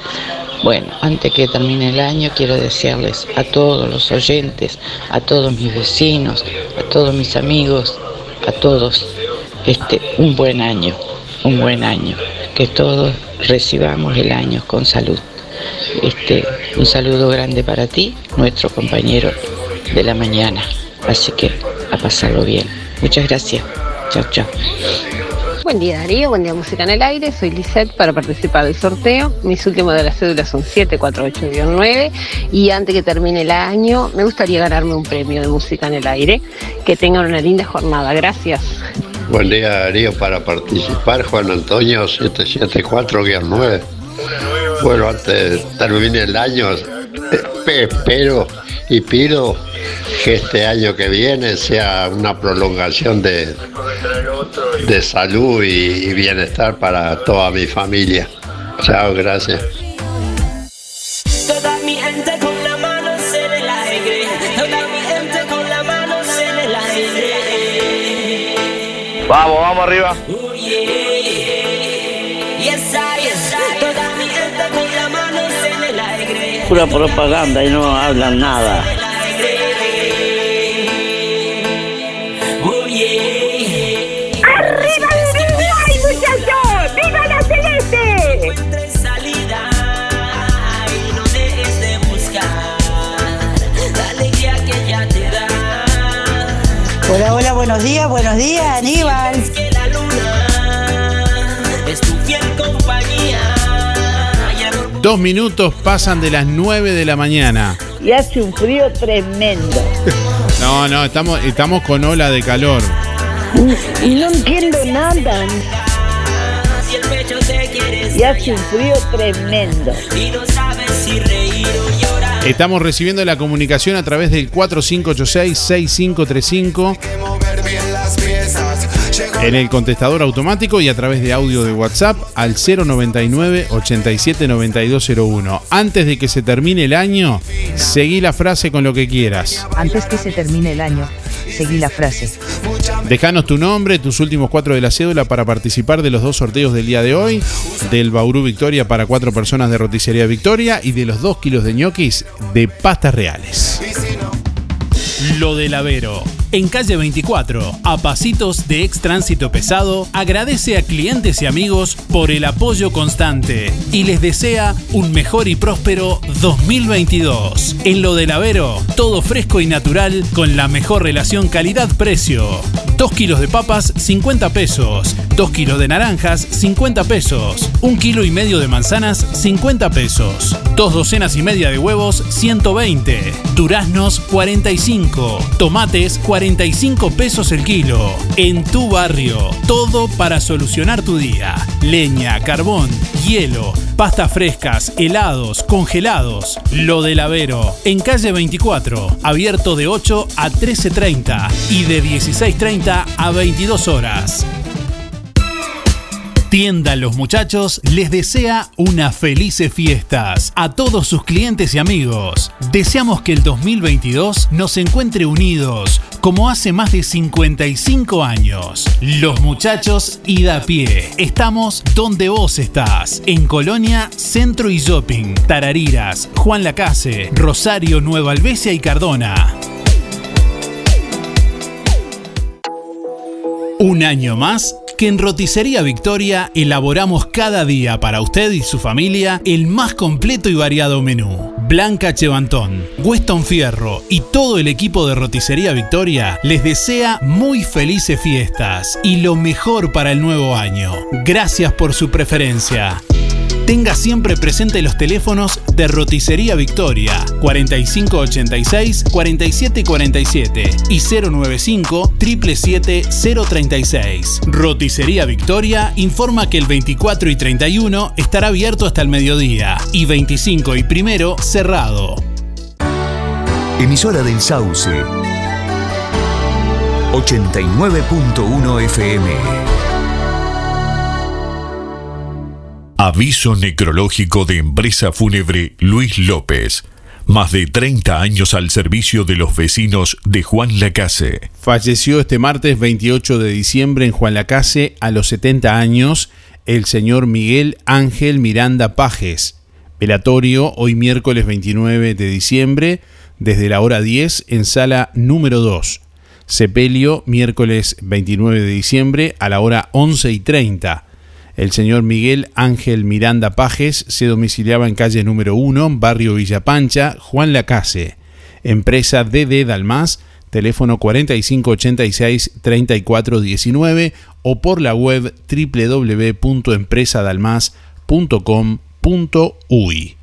Bueno, antes que termine el año quiero desearles a todos los oyentes, a todos mis vecinos, a todos mis amigos, a todos este un buen año, un buen año, que todos recibamos el año con salud. Este, un saludo grande para ti, nuestro compañero de la mañana. Así que a pasarlo bien. Muchas gracias. Chao, chao. Buen día Darío, buen día Música en el Aire, soy Lisette para participar del sorteo. Mis últimos de las cédulas son 748-9 y antes que termine el año me gustaría ganarme un premio de Música en el Aire. Que tengan una linda jornada, gracias. Buen día Darío, para participar Juan Antonio 774-9. Bueno, antes termine el año, eh, espero y pido que este año que viene sea una prolongación de, de salud y, y bienestar para toda mi familia. Chao, gracias. Toda mi gente con las manos en el aire. Toda mi gente con las manos en el aire. Vamos, vamos arriba. Pura propaganda y no hablan nada. ¡Arriba Uruguay, muchachos! ¡Viva la celeste! Encuentres salida y no dejes de buscar la alegría que ya te da. Hola, hola, buenos días, buenos días, Aníbal. Dos minutos pasan de las 9 de la mañana. Y hace un frío tremendo. No, no, estamos, estamos con ola de calor. Y no entiendo nada. Y hace un frío tremendo. y no sabes si reír o llorar. Estamos recibiendo la comunicación a través del 4586-6535 en el contestador automático y a través de audio de WhatsApp al 099-879201. Antes de que se termine el año, seguí la frase con lo que quieras. Antes que se termine el año, seguí la frase. Dejanos tu nombre, tus últimos cuatro de la cédula para participar de los dos sorteos del día de hoy, del Bauru Victoria para cuatro personas de Roticería Victoria y de los dos kilos de ñoquis de pastas reales. Lo del Avero. En calle 24, a pasitos de ex tránsito pesado, agradece a clientes y amigos por el apoyo constante y les desea un mejor y próspero 2022. En lo del Avero, todo fresco y natural con la mejor relación calidad-precio. 2 kilos de papas, 50 pesos. 2 kilos de naranjas, 50 pesos. 1 kilo y medio de manzanas, 50 pesos. 2 docenas y media de huevos, 120. Duraznos, 45. Tomates, 45 pesos el kilo. En tu barrio, todo para solucionar tu día. Leña, carbón, hielo, pastas frescas, helados, congelados. Lo del Avero, en calle 24, abierto de 8 a 13.30 y de 16.30 a 22 horas. Tienda Los Muchachos les desea unas felices fiestas a todos sus clientes y amigos. Deseamos que el 2022 nos encuentre unidos como hace más de 55 años. Los Muchachos y da pie. Estamos donde vos estás. En Colonia, Centro y Shopping, Tarariras, Juan Lacase, Rosario, Nueva Albesia y Cardona. Un año más que en Roticería Victoria elaboramos cada día para usted y su familia el más completo y variado menú. Blanca Chevantón, Weston Fierro y todo el equipo de Roticería Victoria les desea muy felices fiestas y lo mejor para el nuevo año. Gracias por su preferencia. Tenga siempre presente los teléfonos de Roticería Victoria 4586 4747 y 095 777 036. Roticería Victoria informa que el 24 y 31 estará abierto hasta el mediodía y 25 y primero cerrado. Emisora del Sauce. 89.1 FM. Aviso necrológico de empresa fúnebre Luis López. Más de 30 años al servicio de los vecinos de Juan Lacase. Falleció este martes 28 de diciembre en Juan Lacase a los 70 años el señor Miguel Ángel Miranda Pajes. Velatorio hoy miércoles 29 de diciembre desde la hora 10 en sala número 2. Sepelio miércoles 29 de diciembre a la hora 11 y 30. El señor Miguel Ángel Miranda Pajes se domiciliaba en calle número 1, barrio Villapancha, Juan Lacase. Empresa DD Dalmas, teléfono 4586-3419 o por la web www.empresadalmas.com.uy.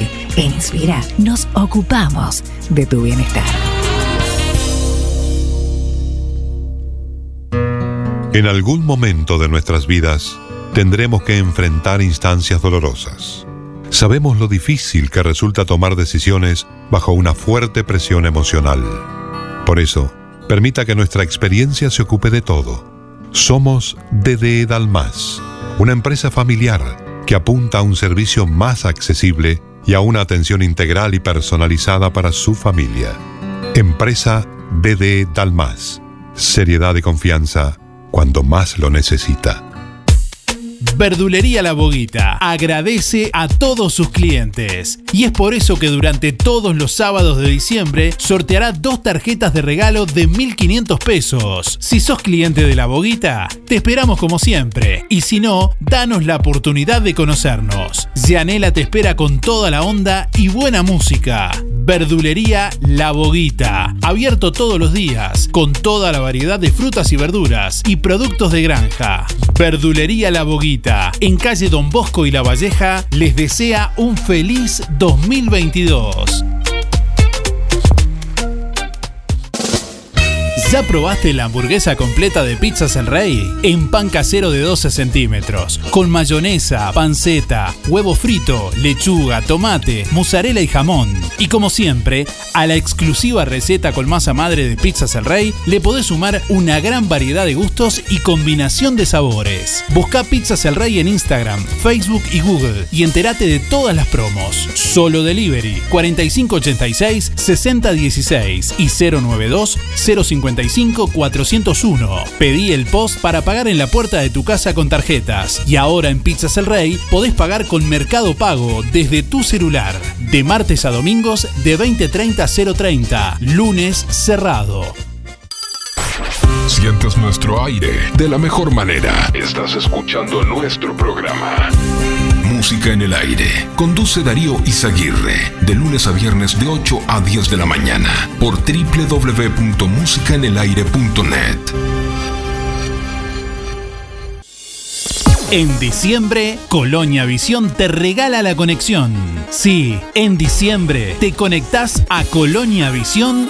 En Inspira nos ocupamos de tu bienestar. En algún momento de nuestras vidas tendremos que enfrentar instancias dolorosas. Sabemos lo difícil que resulta tomar decisiones bajo una fuerte presión emocional. Por eso, permita que nuestra experiencia se ocupe de todo. Somos DD Dalmas, una empresa familiar que apunta a un servicio más accesible y a una atención integral y personalizada para su familia. Empresa BD Dalmas. Seriedad y confianza cuando más lo necesita. Verdulería La Boguita agradece a todos sus clientes y es por eso que durante todos los sábados de diciembre sorteará dos tarjetas de regalo de 1.500 pesos. Si sos cliente de La Boguita, te esperamos como siempre y si no, danos la oportunidad de conocernos. Yanela te espera con toda la onda y buena música. Verdulería La Boguita, abierto todos los días, con toda la variedad de frutas y verduras y productos de granja. Verdulería La Boguita, en calle Don Bosco y La Valleja, les desea un feliz 2022. ¿Ya probaste la hamburguesa completa de Pizzas El Rey? En pan casero de 12 centímetros, con mayonesa, panceta, huevo frito, lechuga, tomate, mozzarella y jamón. Y como siempre, a la exclusiva receta con masa madre de Pizzas El Rey le podés sumar una gran variedad de gustos y combinación de sabores. Busca Pizzas El Rey en Instagram, Facebook y Google y entérate de todas las promos. Solo Delivery 4586 6016 y 092 055 401. Pedí el post para pagar en la puerta de tu casa con tarjetas. Y ahora en Pizzas El Rey podés pagar con Mercado Pago desde tu celular. De martes a domingos de 20.30 a 0.30. Lunes cerrado. Sientes nuestro aire de la mejor manera. Estás escuchando nuestro programa. Música en el aire. Conduce Darío Izaguirre. De lunes a viernes de 8 a 10 de la mañana. Por www.musicaenelaire.net. En diciembre, Colonia Visión te regala la conexión. Sí, en diciembre te conectás a Colonia Visión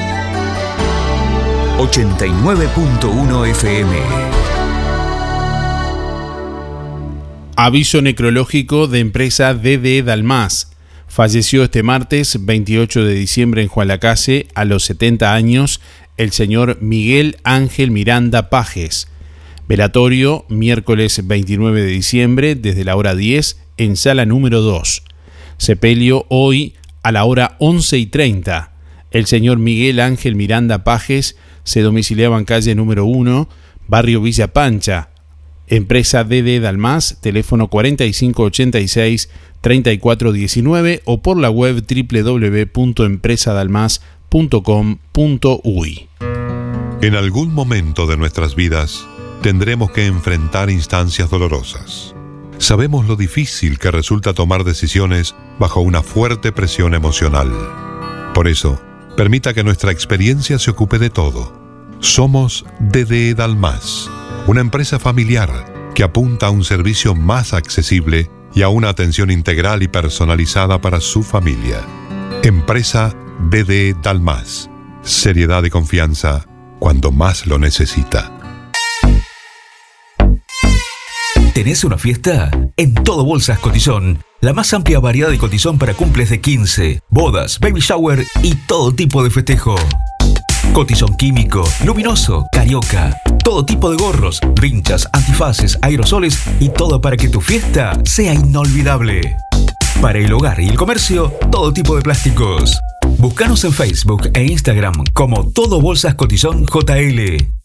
89.1 FM. Aviso necrológico de empresa DD Dalmas. Falleció este martes 28 de diciembre en Juan Lacase a los 70 años el señor Miguel Ángel Miranda Pajes. Velatorio miércoles 29 de diciembre desde la hora 10 en sala número 2. Sepelio hoy a la hora 11 y 30. El señor Miguel Ángel Miranda Pajes se domiciliaba en calle número 1, barrio Villa Pancha. Empresa DD Dalmas, teléfono 4586-3419 o por la web www.empresadalmas.com.uy. En algún momento de nuestras vidas tendremos que enfrentar instancias dolorosas. Sabemos lo difícil que resulta tomar decisiones bajo una fuerte presión emocional. Por eso, permita que nuestra experiencia se ocupe de todo. Somos DD Dalmas, una empresa familiar que apunta a un servicio más accesible y a una atención integral y personalizada para su familia. Empresa DD Dalmas. Seriedad y confianza cuando más lo necesita. ¿Tenés una fiesta? En todo Bolsas Cotizón, la más amplia variedad de cotizón para cumples de 15, bodas, baby shower y todo tipo de festejo. Cotizón químico, luminoso, carioca, todo tipo de gorros, rinchas, antifaces, aerosoles y todo para que tu fiesta sea inolvidable. Para el hogar y el comercio, todo tipo de plásticos. Búscanos en Facebook e Instagram como Todo Bolsas Cotizón JL.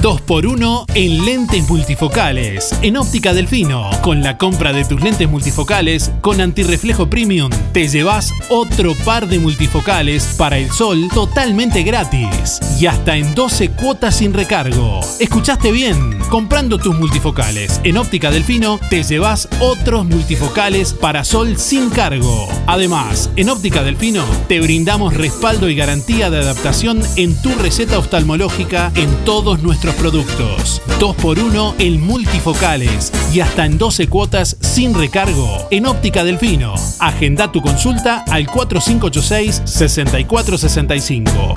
2x1 en lentes multifocales. En Óptica Delfino, con la compra de tus lentes multifocales con antirreflejo premium, te llevas otro par de multifocales para el sol totalmente gratis y hasta en 12 cuotas sin recargo. ¿Escuchaste bien? Comprando tus multifocales en Óptica Delfino, te llevas otros multifocales para sol sin cargo. Además, en Óptica Delfino te brindamos respaldo y garantía de adaptación en tu receta oftalmológica en todos nuestros productos. 2x1 en multifocales y hasta en 12 cuotas sin recargo en Óptica Delfino. Agenda tu consulta al 4586-6465.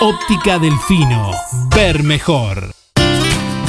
Óptica Delfino. Ver mejor.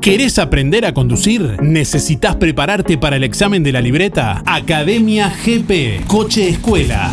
¿Querés aprender a conducir? ¿Necesitas prepararte para el examen de la libreta? Academia GP, Coche Escuela.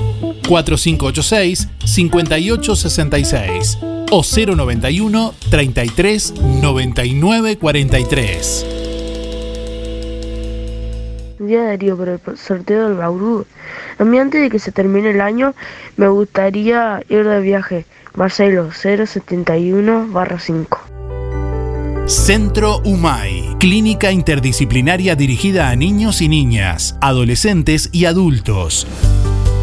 4586-5866 o 091 33 99 43. Día Darío por el sorteo del Bauru. A mí antes de que se termine el año me gustaría ir de viaje. Marcelo 071 5. Centro UMAI, clínica interdisciplinaria dirigida a niños y niñas, adolescentes y adultos.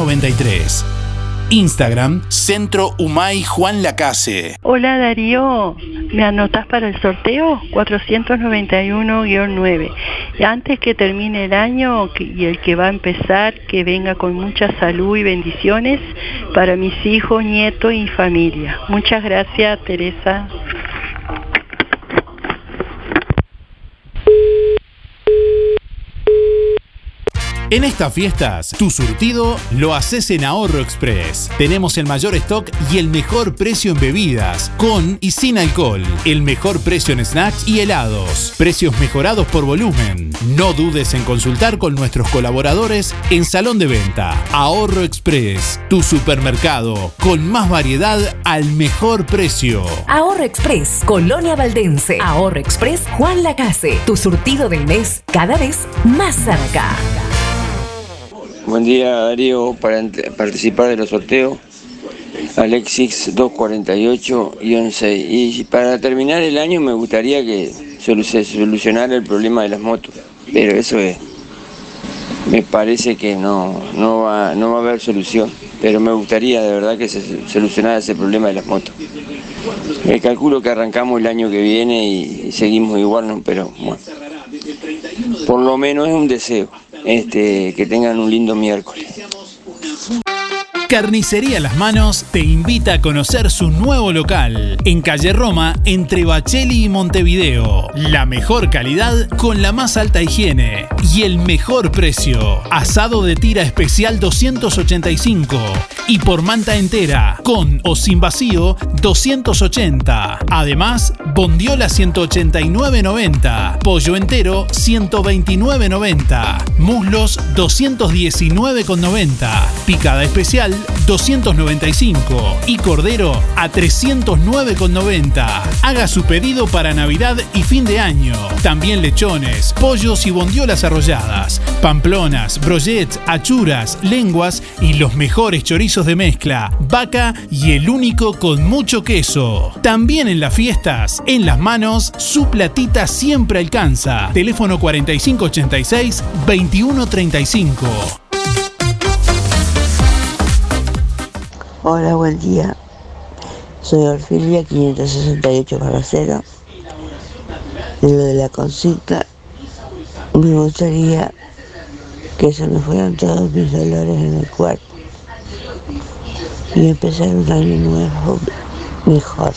93. Instagram, Centro Humay Juan Lacase. Hola Darío, ¿me anotás para el sorteo? 491-9. Y antes que termine el año y el que va a empezar, que venga con mucha salud y bendiciones para mis hijos, nietos y familia. Muchas gracias Teresa. En estas fiestas, tu surtido lo haces en Ahorro Express. Tenemos el mayor stock y el mejor precio en bebidas, con y sin alcohol. El mejor precio en snacks y helados. Precios mejorados por volumen. No dudes en consultar con nuestros colaboradores en Salón de Venta. Ahorro Express, tu supermercado con más variedad al mejor precio. Ahorro Express, Colonia Valdense. Ahorro Express, Juan Lacase. Tu surtido del mes cada vez más cerca. Buen día Darío, para participar de los sorteos, Alexis 248-6. Y para terminar el año me gustaría que se solucionara el problema de las motos, pero eso es, me parece que no, no, va, no va a haber solución, pero me gustaría de verdad que se solucionara ese problema de las motos. Me calculo que arrancamos el año que viene y, y seguimos igual, ¿no? pero bueno, por lo menos es un deseo este, que tengan un lindo miércoles. Carnicería Las Manos te invita a conocer su nuevo local en calle Roma entre Bacheli y Montevideo. La mejor calidad con la más alta higiene y el mejor precio. Asado de tira especial 285 y por manta entera con o sin vacío 280. Además, bondiola 189.90, pollo entero 129.90, muslos 219.90, picada especial 295 y cordero a 309,90. Haga su pedido para Navidad y fin de año. También lechones, pollos y bondiolas arrolladas, pamplonas, brochets, achuras, lenguas y los mejores chorizos de mezcla, vaca y el único con mucho queso. También en las fiestas, en las manos, su platita siempre alcanza. Teléfono 4586 2135. Hola, buen día. Soy Orfilia 568 0. De lo de la consulta, me gustaría que se me fueran todos mis dolores en el cuerpo y empezar un año nuevo mejor.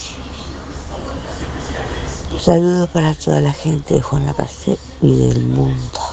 Saludos para toda la gente de Juan Lacase y del mundo.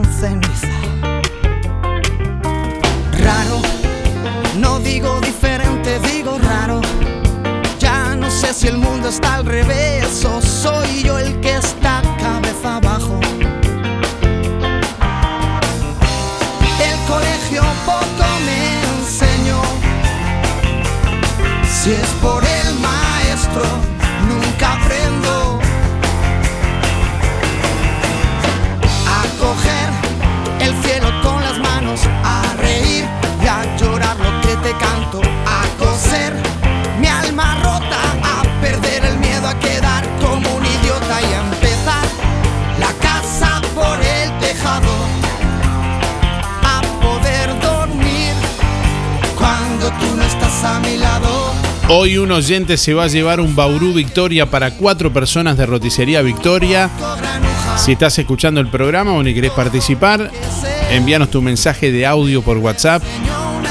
ceniza. Raro, no digo diferente, digo raro. Ya no sé si el mundo está al revés o soy yo el que está cabeza abajo. El colegio poco me enseñó. Si es por Hoy un oyente se va a llevar un Bauru Victoria para cuatro personas de Roticería Victoria. Si estás escuchando el programa o ni querés participar, envíanos tu mensaje de audio por WhatsApp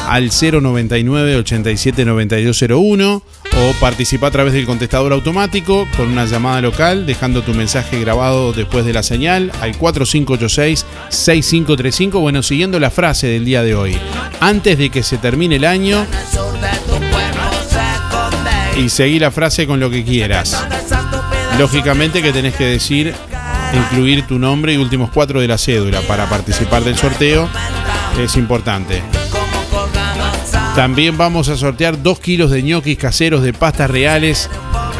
al 099 87 9201 o participa a través del contestador automático con una llamada local dejando tu mensaje grabado después de la señal al 4586 6535 bueno siguiendo la frase del día de hoy antes de que se termine el año y seguí la frase con lo que quieras. Lógicamente que tenés que decir, incluir tu nombre y últimos cuatro de la cédula para participar del sorteo. Es importante. También vamos a sortear dos kilos de ñoquis caseros de pastas reales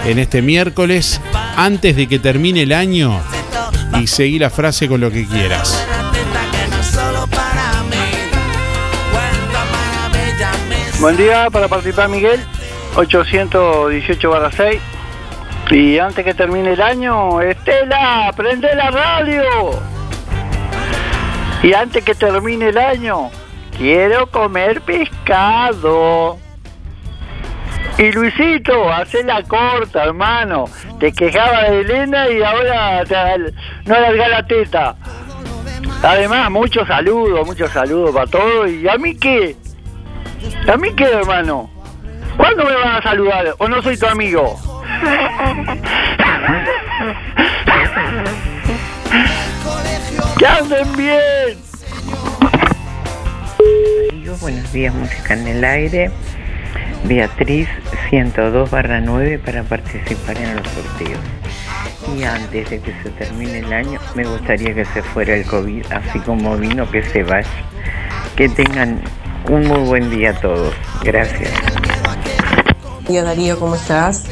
en este miércoles. Antes de que termine el año, y seguí la frase con lo que quieras. Buen día para participar Miguel, 818 barra 6. Y antes que termine el año, Estela, prende la radio. Y antes que termine el año, quiero comer pescado. Y Luisito, hace la corta, hermano. Te quejaba de Elena y ahora te, no alarga la teta. Además, muchos saludos, muchos saludos para todos. ¿Y a mí qué? ¿A mí qué, hermano? ¿Cuándo me van a saludar? ¿O no soy tu amigo? ¡Que anden bien! Buenos días, música en el aire. Beatriz 102 barra 9 para participar en los sorteos. Y antes de que se termine el año, me gustaría que se fuera el COVID, así como vino, que se vaya. Que tengan un muy buen día a todos. Gracias. Hola Darío, ¿cómo estás?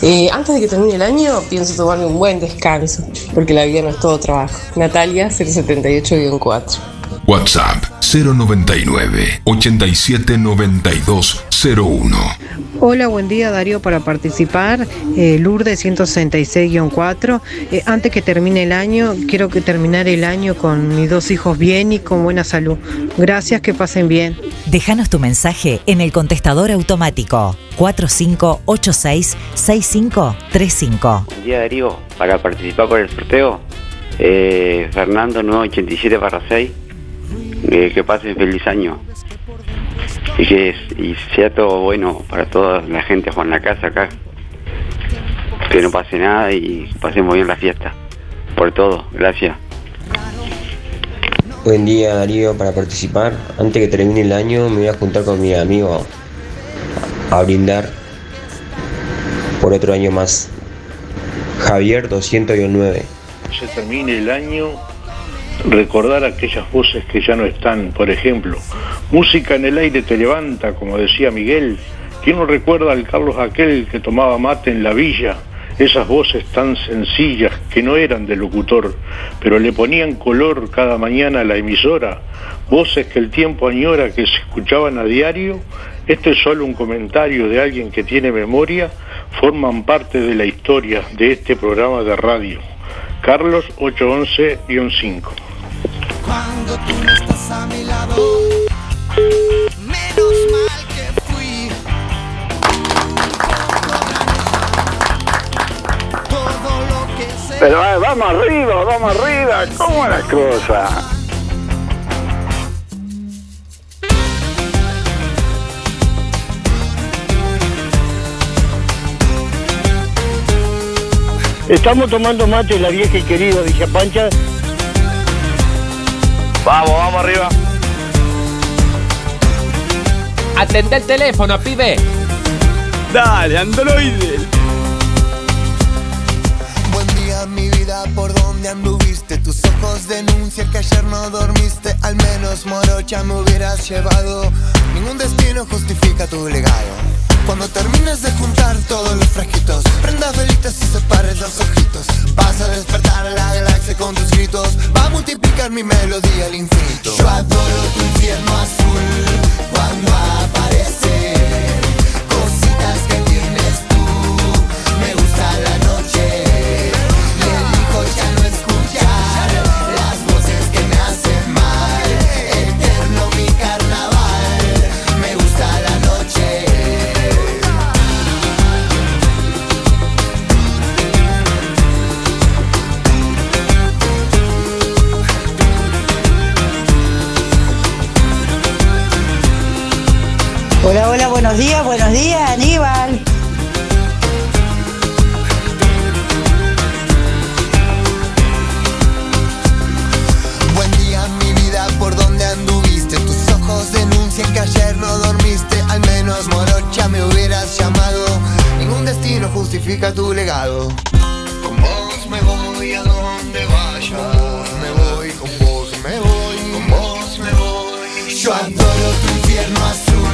Eh, antes de que termine el año, pienso tomarme un buen descanso, porque la vida no es todo trabajo. Natalia, 078-4. WhatsApp 099 87 92 01. Hola, buen día Darío para participar. Eh, Lourdes 166-4. Eh, antes que termine el año, quiero que terminar el año con mis dos hijos bien y con buena salud. Gracias, que pasen bien. Déjanos tu mensaje en el contestador automático 4586-6535. Buen día Darío, para participar por el sorteo, eh, Fernando 987 barra 6, eh, que pasen feliz año y que y sea todo bueno para toda la gente Juan la casa acá, que no pase nada y pasemos bien la fiesta, por todo, gracias. Buen día Darío para participar. Antes que termine el año me voy a juntar con mi amigo a brindar por otro año más. Javier 209. se termine el año, recordar aquellas voces que ya no están. Por ejemplo, música en el aire te levanta, como decía Miguel. ¿Quién no recuerda al Carlos aquel que tomaba mate en la villa? Esas voces tan sencillas que no eran de locutor, pero le ponían color cada mañana a la emisora. Voces que el tiempo añora que se escuchaban a diario. Este es solo un comentario de alguien que tiene memoria. Forman parte de la historia de este programa de radio. Carlos 811-5. Cuando tú no estás a mi lado, menos mal que fui. Todo lo que sé. Pero eh, vamos arriba, vamos arriba, ¿cómo la cosa? Estamos tomando mate la vieja y querida Villa Pancha. Vamos, vamos arriba. Atende el teléfono, pibe. Dale, androide. Buen día, mi vida, ¿por dónde anduviste? Tus ojos denuncian que ayer no dormiste. Al menos morocha me hubieras llevado. Ningún destino justifica tu legado. Cuando termines de juntar todos los frasquitos, prendas velitas y separes los ojitos. Vas a despertar a la galaxia con tus gritos. Va a multiplicar mi melodía al infinito. Yo adoro tu infierno azul cuando buenos días, buenos días, Aníbal. Buen día, mi vida, ¿por dónde anduviste? Tus ojos denuncian que ayer no dormiste. Al menos morocha me hubieras llamado. Ningún destino justifica tu legado. Con vos me voy a donde vaya. Con me voy, con me voy. Yo adoro tu infierno azul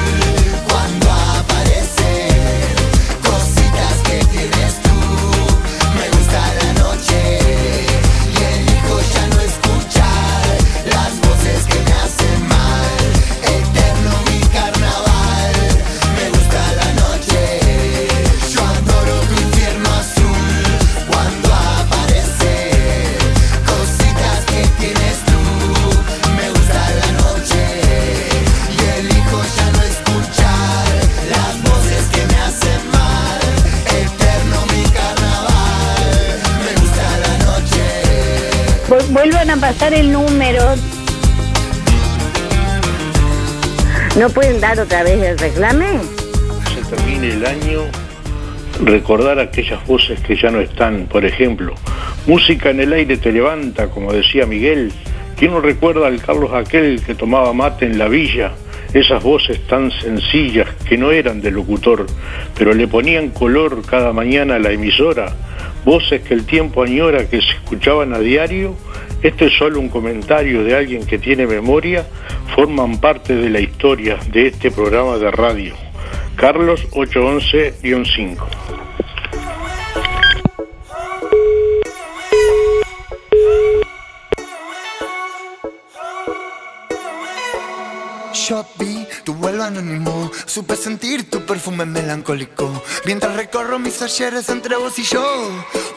pasar el número. ¿No pueden dar otra vez el reclame? se termine el año, recordar aquellas voces que ya no están. Por ejemplo, música en el aire te levanta, como decía Miguel. ¿Quién no recuerda al Carlos aquel que tomaba mate en la villa? Esas voces tan sencillas que no eran de locutor, pero le ponían color cada mañana a la emisora. Voces que el tiempo añora que se escuchaban a diario. Este es solo un comentario de alguien que tiene memoria. Forman parte de la historia de este programa de radio. Carlos 811-5. Anónimo, supe sentir tu perfume melancólico. Mientras recorro mis ayeres entre vos y yo,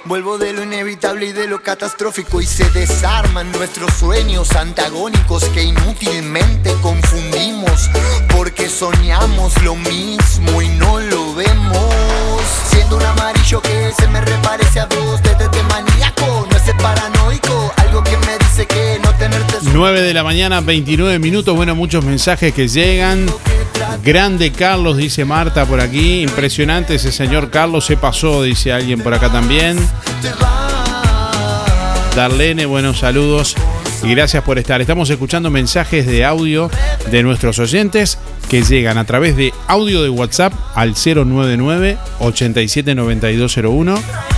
vuelvo de lo inevitable y de lo catastrófico. Y se desarman nuestros sueños antagónicos que inútilmente confundimos. Porque soñamos lo mismo y no lo vemos. Siendo un amarillo que se me reparece a vos, desde de maníaco, no es paranoico. Algo que me dice que no tenerte 9 de la mañana, 29 minutos. Bueno, muchos mensajes que llegan. Grande Carlos, dice Marta por aquí. Impresionante ese señor Carlos, se pasó, dice alguien por acá también. Darlene, buenos saludos y gracias por estar. Estamos escuchando mensajes de audio de nuestros oyentes que llegan a través de audio de WhatsApp al 099 879201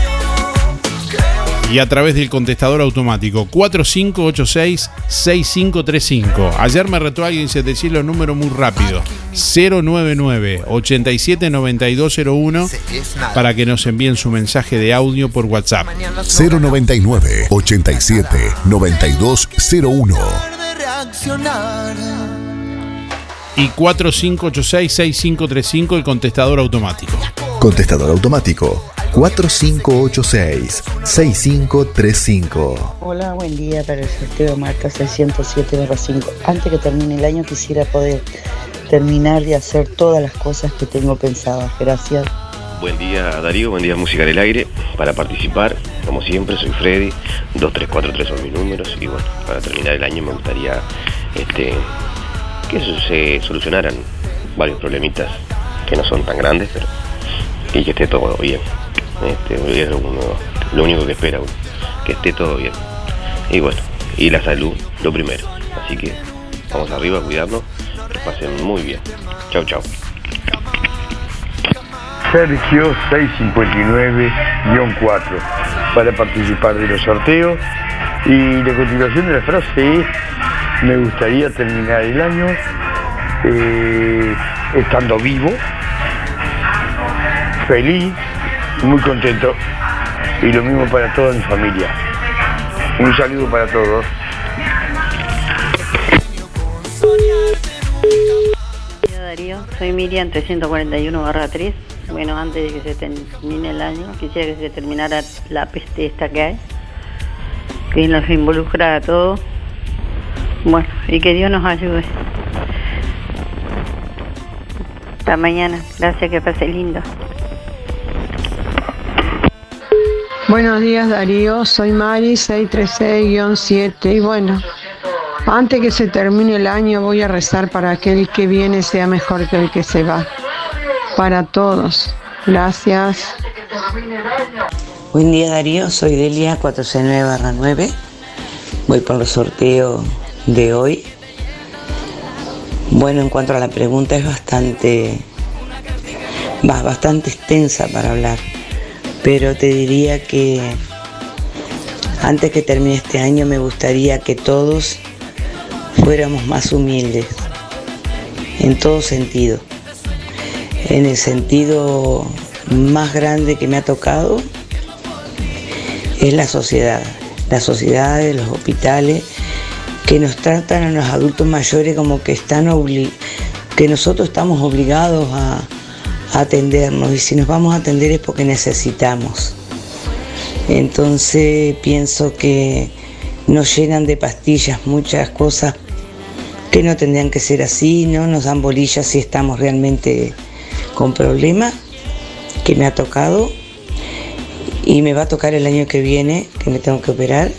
y a través del contestador automático 4586-6535. Ayer me retó alguien se decir los números muy rápido. 099-879201 para que nos envíen su mensaje de audio por WhatsApp. 099 87 9201. reaccionar. Y 4586-6535 el contestador automático. Contestador automático 4586-6535. Hola, buen día para el sorteo de Marta 607-5. Antes que termine el año quisiera poder terminar de hacer todas las cosas que tengo pensadas. Gracias. Buen día Darío, buen día Música en el Aire. Para participar, como siempre, soy Freddy, 2343 son mis números y bueno, para terminar el año me gustaría este, que eso se solucionaran varios problemitas que no son tan grandes, pero y que esté todo bien. Este, lo único que espera uno, que esté todo bien. Y bueno, y la salud, lo primero. Así que vamos arriba, cuidarnos, que pasen muy bien. Chau, chau. Sergio 659-4 para participar de los sorteos. Y la continuación de la frase es, me gustaría terminar el año eh, estando vivo, feliz, muy contento. Y lo mismo para toda mi familia. Un saludo para todos. Hola Darío, soy Miriam 341 barra 3. Bueno, antes de que se termine el año, quisiera que se terminara la peste esta que hay, que nos involucra a todos. Bueno, y que Dios nos ayude. Hasta mañana. Gracias, que pase lindo. Buenos días Darío, soy Mari 636-7 y bueno, antes que se termine el año voy a rezar para que el que viene sea mejor que el que se va. Para todos. Gracias. Buen día Darío, soy Delia 469-9. Voy por el sorteo de hoy. Bueno, en cuanto a la pregunta es bastante, bastante extensa para hablar, pero te diría que antes que termine este año me gustaría que todos fuéramos más humildes, en todo sentido. En el sentido más grande que me ha tocado es la sociedad, la sociedad de los hospitales que nos tratan a los adultos mayores como que están obli- que nosotros estamos obligados a atendernos y si nos vamos a atender es porque necesitamos. Entonces pienso que nos llenan de pastillas muchas cosas que no tendrían que ser así, ¿no? Nos dan bolillas si estamos realmente con problemas, que me ha tocado y me va a tocar el año que viene, que me tengo que operar.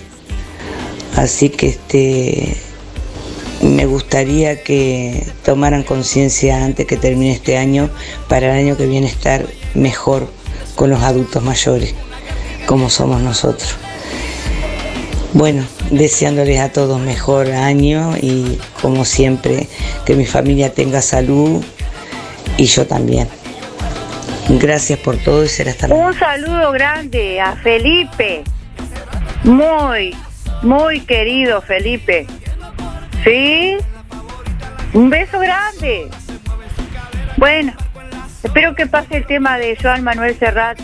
Así que este me gustaría que tomaran conciencia antes que termine este año para el año que viene estar mejor con los adultos mayores, como somos nosotros. Bueno, deseándoles a todos mejor año y como siempre que mi familia tenga salud y yo también. Gracias por todo y será hasta luego. Un saludo grande a Felipe. Muy, muy querido Felipe. ¿Sí? Un beso grande. Bueno, espero que pase el tema de Joan Manuel Serrat.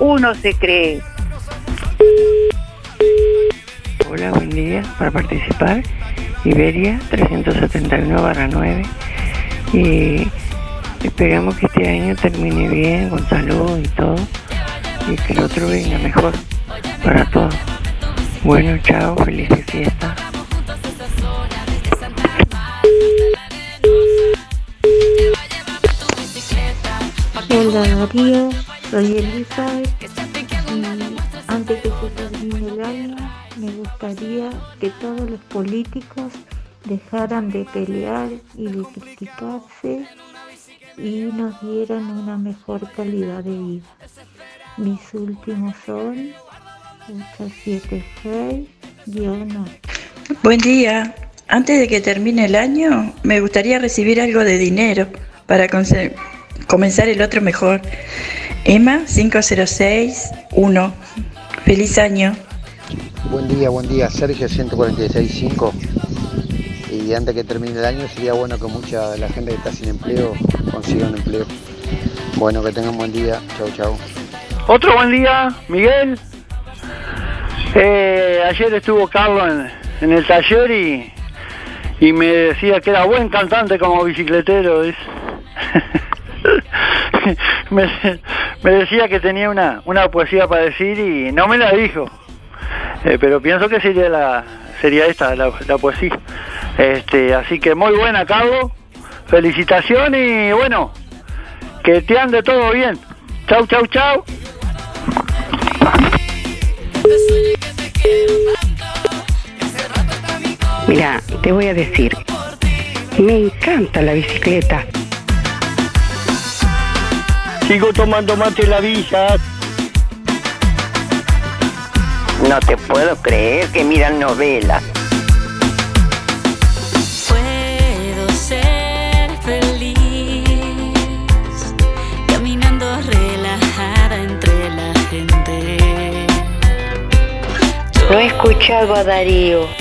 Uno se cree. Hola, buen día. Para participar, Iberia 379-9. Y esperamos que este año termine bien, con salud y todo. Y que el otro venga mejor para todos. Bueno, chao, felices fiestas. Hola Darío, soy Elizabeth y antes que se termine el año me gustaría que todos los políticos dejaran de pelear y de criticarse y nos dieran una mejor calidad de vida. Mis últimos son 876-8. Buen día. Antes de que termine el año, me gustaría recibir algo de dinero para conse- comenzar el otro mejor. Emma 5061. Feliz año. Buen día, buen día. Sergio 146.5. Y antes que termine el año sería bueno que mucha de la gente que está sin empleo consiga un empleo. Bueno, que tengan buen día. Chau, chau. Otro buen día, Miguel. Eh, ayer estuvo Carlos en, en el taller y, y me decía que era buen cantante como bicicletero. me, decía que tenía una, una poesía para decir y no me la dijo. Eh, pero pienso que sería la sería esta la, poesía. Este, así que muy buena, Carlos. Felicitaciones y bueno, que te ande todo bien. Chau, chau, chau. Mira, te voy a decir, me encanta la bicicleta. Sigo tomando mate la villa. No te puedo creer que miran novelas. Puedo ser feliz caminando relajada entre la gente. No he escuchado a Darío.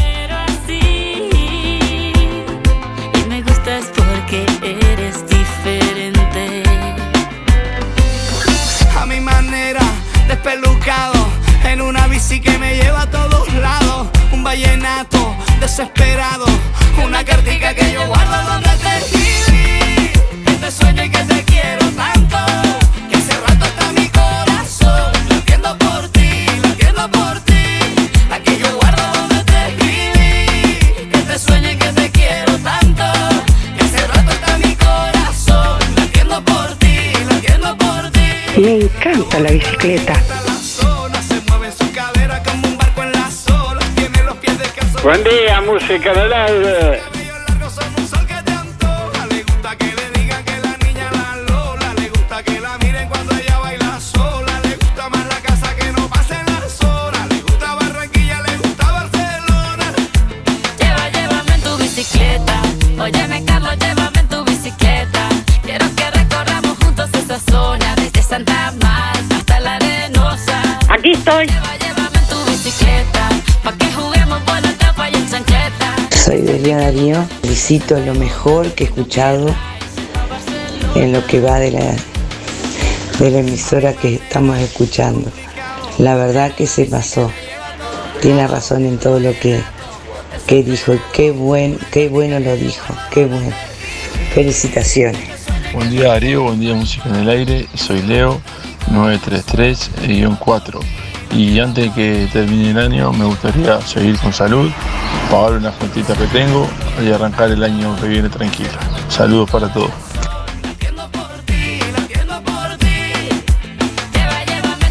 Despelucado, en una bici que me lleva a todos lados, un vallenato desesperado, una cartica que yo guardo donde te escribí, que te sueño y que te quiero tanto, que hace rato está mi corazón, latiendo por ti, latiendo por ti, aquí yo guardo donde te escribí, que te sueño y que te quiero tanto, que hace rato está mi corazón, latiendo por ti, latiendo por ti. Me encanta la bicicleta. Buen día, música del aire. Soy Delia Darío. Felicito lo mejor que he escuchado en lo que va de la, de la emisora que estamos escuchando. La verdad que se pasó. Tiene razón en todo lo que, que dijo. Qué, buen, qué bueno lo dijo. Qué bueno. Felicitaciones. Buen día Darío, buen día Música en el Aire, soy Leo 933-4 y antes de que termine el año me gustaría seguir con salud, pagar unas cuentitas que tengo y arrancar el año que viene tranquilo. Saludos para todos.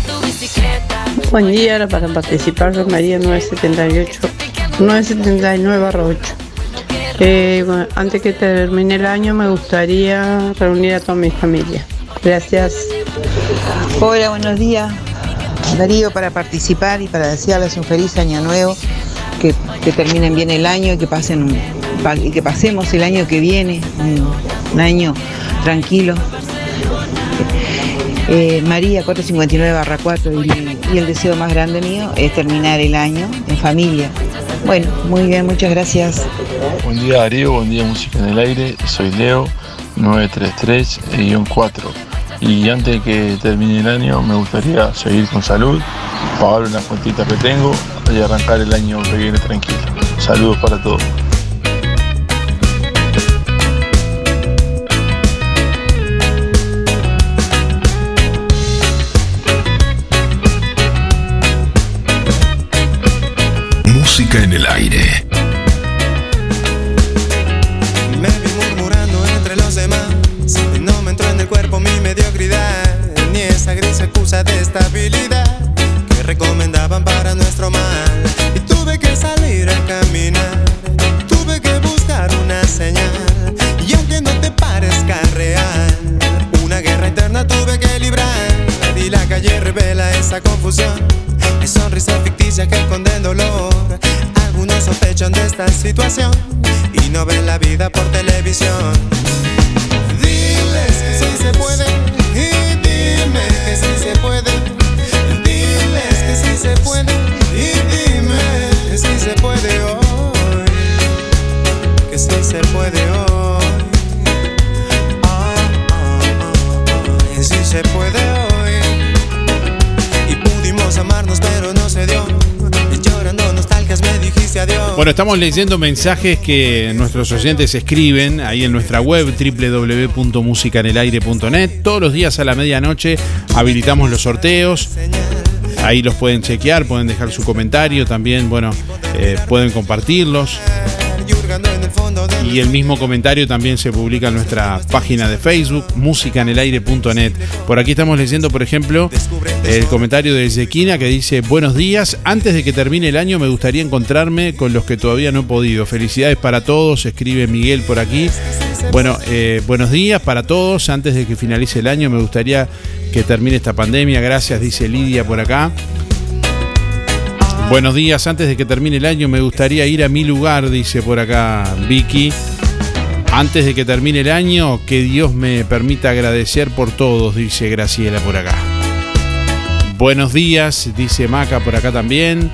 Tu bicicleta. Buen día, para participar soy María 978 979 barra 8. Eh, bueno, antes que termine el año me gustaría reunir a toda mi familia. Gracias. Hola, buenos días. Darío, para participar y para desearles un feliz año nuevo, que, terminen bien el año y que, pasen, y que pasemos el año que viene, un, un año tranquilo. Eh, María 459 barra 4 y, y el deseo más grande mío es terminar el año en familia. Bueno, muy bien, muchas gracias. Buen día Darío, buen día Música en el Aire, soy Leo, 933-4. Y antes de que termine el año me gustaría seguir con salud, pagar unas cuentitas que tengo y arrancar el año que viene tranquilo. Saludos para todos. Música en el aire. Estabilidad que recomendaban para nuestro mal. Y tuve que salir a caminar, tuve que buscar una señal. Y aunque no te parezca real, una guerra interna tuve que librar. Y la calle revela esa confusión. Es sonrisa ficticia que esconde dolor. Algunos sospechan de esta situación y no ven la vida por televisión. Diles que sí se puede puede y dime que sí se puede hoy. Que sí se puede hoy. Ah, ah, ah, ah, que sí se puede hoy. Y pudimos amarnos pero no se dio. Llorando me dijiste adiós. Bueno, estamos leyendo mensajes que nuestros oyentes escriben ahí en nuestra web www.musicanelaire.net. Todos los días a la medianoche habilitamos los sorteos. Ahí los pueden chequear, pueden dejar su comentario también, bueno, eh, pueden compartirlos. Y el mismo comentario también se publica en nuestra página de Facebook, musicanelaire.net. Por aquí estamos leyendo, por ejemplo, el comentario de Ezequina que dice, buenos días, antes de que termine el año me gustaría encontrarme con los que todavía no he podido. Felicidades para todos, escribe Miguel por aquí. Bueno, eh, buenos días para todos, antes de que finalice el año me gustaría que termine esta pandemia. Gracias, dice Lidia por acá. Buenos días, antes de que termine el año me gustaría ir a mi lugar, dice por acá Vicky. Antes de que termine el año, que Dios me permita agradecer por todos, dice Graciela por acá. Buenos días, dice Maca por acá también.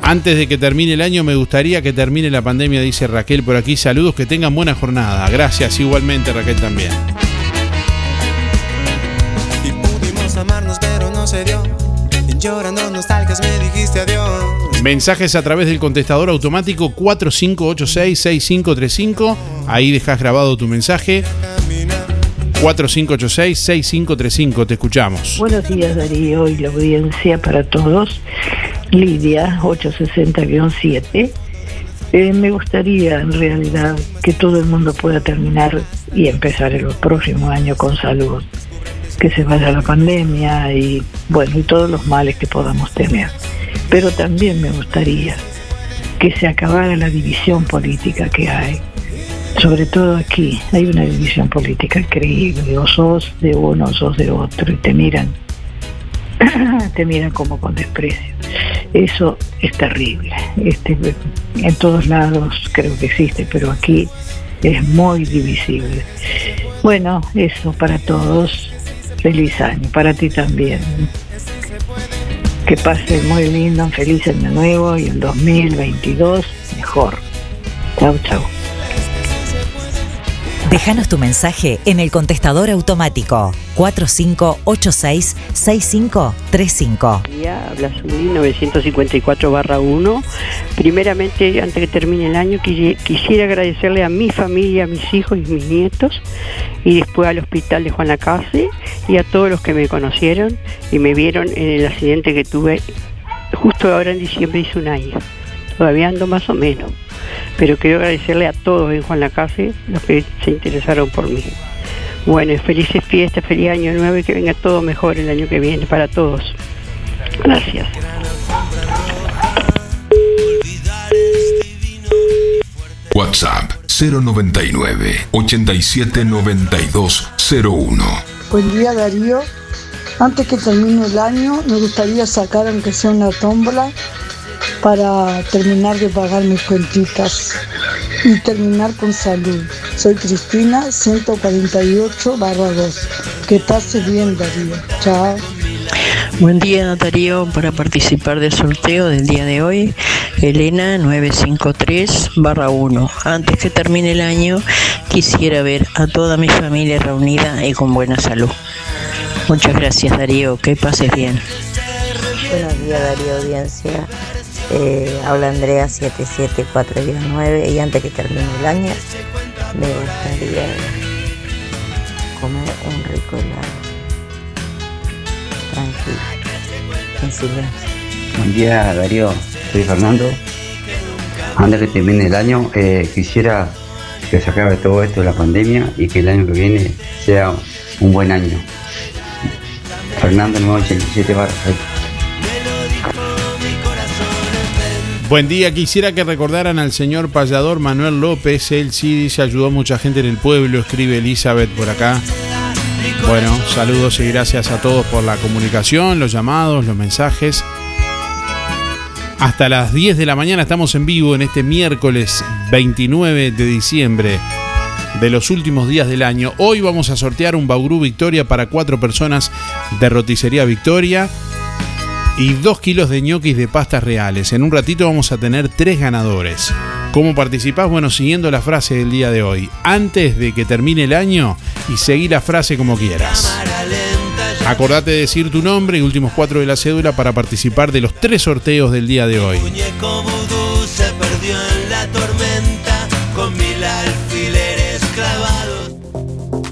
Antes de que termine el año, me gustaría que termine la pandemia, dice Raquel por aquí. Saludos, que tengan buena jornada. Gracias igualmente, Raquel también. Llorando nostalgias me dijiste adiós. Mensajes a través del contestador automático 4586-6535. Ahí dejas grabado tu mensaje. 4586-6535. Te escuchamos. Buenos días Darío y la audiencia para todos. Lidia, 860-7. Eh, me gustaría en realidad que todo el mundo pueda terminar y empezar el próximo año con salud. Que se vaya la pandemia y bueno, y todos los males que podamos tener. Pero también me gustaría que se acabara la división política que hay. Sobre todo aquí hay una división política increíble. O sos de uno o sos de otro y te miran, te miran como con desprecio. Eso es terrible. Este, en todos lados creo que existe, pero aquí es muy divisible. Bueno, eso para todos. Feliz año, para ti también. Que pase muy lindo, feliz año nuevo y el 2022 mejor. Chau, chau. Déjanos tu mensaje en el contestador automático 4586-6535. día, habla Suri 954 barra 1. Primeramente, antes que termine el año, quisi- quisiera agradecerle a mi familia, a mis hijos y mis nietos, y después al hospital de Juan Lacase y a todos los que me conocieron y me vieron en el accidente que tuve justo ahora en diciembre hice un año. Todavía ando más o menos, pero quiero agradecerle a todos en Juan Lacase los que se interesaron por mí. Bueno, y felices fiestas, feliz año nuevo y que venga todo mejor el año que viene para todos. Gracias. WhatsApp 099 879201. Buen día Darío. Antes que termine el año, me gustaría sacar aunque sea una tómbola para terminar de pagar mis cuentitas y terminar con salud. Soy Cristina, 148 barra 2. Que pase bien Darío. Chao. Buen día Darío, para participar del sorteo del día de hoy, Elena 953 barra 1. Antes que termine el año, quisiera ver a toda mi familia reunida y con buena salud. Muchas gracias Darío, que pases bien. Buenos días Darío Audiencia. Eh, habla Andrea 774-9 y antes que termine el año me gustaría comer un rico helado. Tranquilo, en silencio. Buen día Darío, soy Fernando. Antes que termine el año, eh, quisiera que se acabe todo esto de la pandemia y que el año que viene sea un buen año. Fernando 987 barra Buen día, quisiera que recordaran al señor payador Manuel López, él sí dice ayudó a mucha gente en el pueblo, escribe Elizabeth por acá. Bueno, saludos y gracias a todos por la comunicación, los llamados, los mensajes. Hasta las 10 de la mañana estamos en vivo en este miércoles 29 de diciembre de los últimos días del año. Hoy vamos a sortear un Bauru Victoria para cuatro personas de Roticería Victoria y dos kilos de ñoquis de pastas reales. En un ratito vamos a tener tres ganadores. ¿Cómo participás? Bueno, siguiendo la frase del día de hoy. Antes de que termine el año y seguí la frase como quieras. Acordate de decir tu nombre y últimos cuatro de la cédula para participar de los tres sorteos del día de hoy.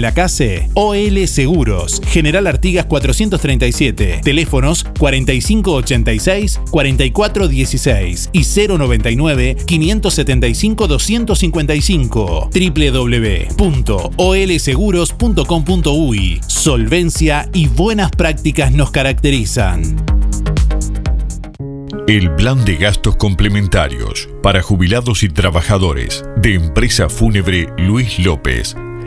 Lacase, OL Seguros, General Artigas 437, teléfonos 4586-4416 y 099-575-255, www.olseguros.com.uy. Solvencia y buenas prácticas nos caracterizan. El plan de gastos complementarios para jubilados y trabajadores de empresa fúnebre Luis López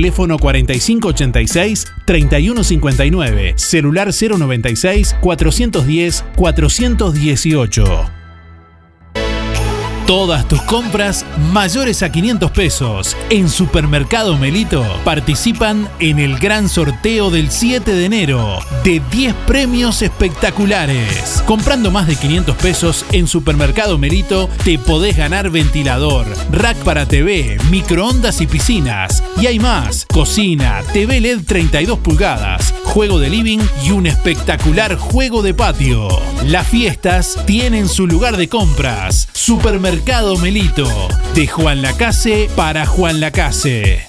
Teléfono 4586-3159. Celular 096-410-418. Todas tus compras mayores a 500 pesos en Supermercado Melito participan en el gran sorteo del 7 de enero de 10 premios espectaculares. Comprando más de 500 pesos en Supermercado Melito te podés ganar ventilador, rack para TV, microondas y piscinas. Y hay más, cocina, TV LED 32 pulgadas, juego de living y un espectacular juego de patio. Las fiestas tienen su lugar de compras. Supermercado Melito. De Juan Lacase para Juan Lacase.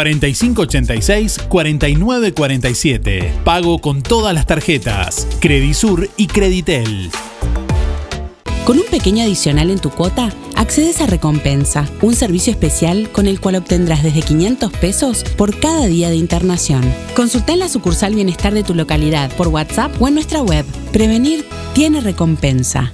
4586-4947. Pago con todas las tarjetas. Credisur y Creditel. Con un pequeño adicional en tu cuota, accedes a Recompensa, un servicio especial con el cual obtendrás desde 500 pesos por cada día de internación. Consulta en la sucursal Bienestar de tu localidad por WhatsApp o en nuestra web. Prevenir tiene recompensa.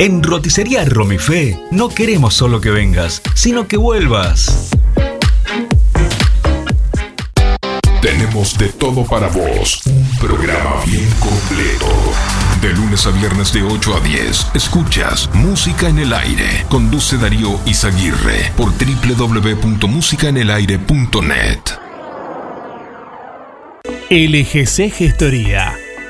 En Roticería Romifé no queremos solo que vengas, sino que vuelvas. Tenemos de todo para vos. Un programa bien completo. De lunes a viernes de 8 a 10, escuchas Música en el Aire. Conduce Darío Izaguirre por www.musicaenelaire.net. LGC Gestoría.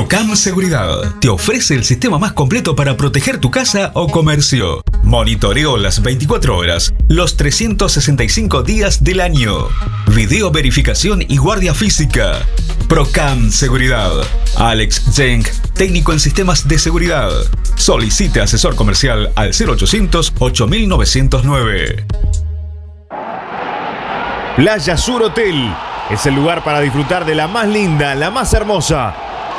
Procam Seguridad te ofrece el sistema más completo para proteger tu casa o comercio. Monitoreo las 24 horas, los 365 días del año. Video verificación y guardia física. Procam Seguridad. Alex Jenk, técnico en sistemas de seguridad. Solicite asesor comercial al 0800 8909. Playa Sur Hotel es el lugar para disfrutar de la más linda, la más hermosa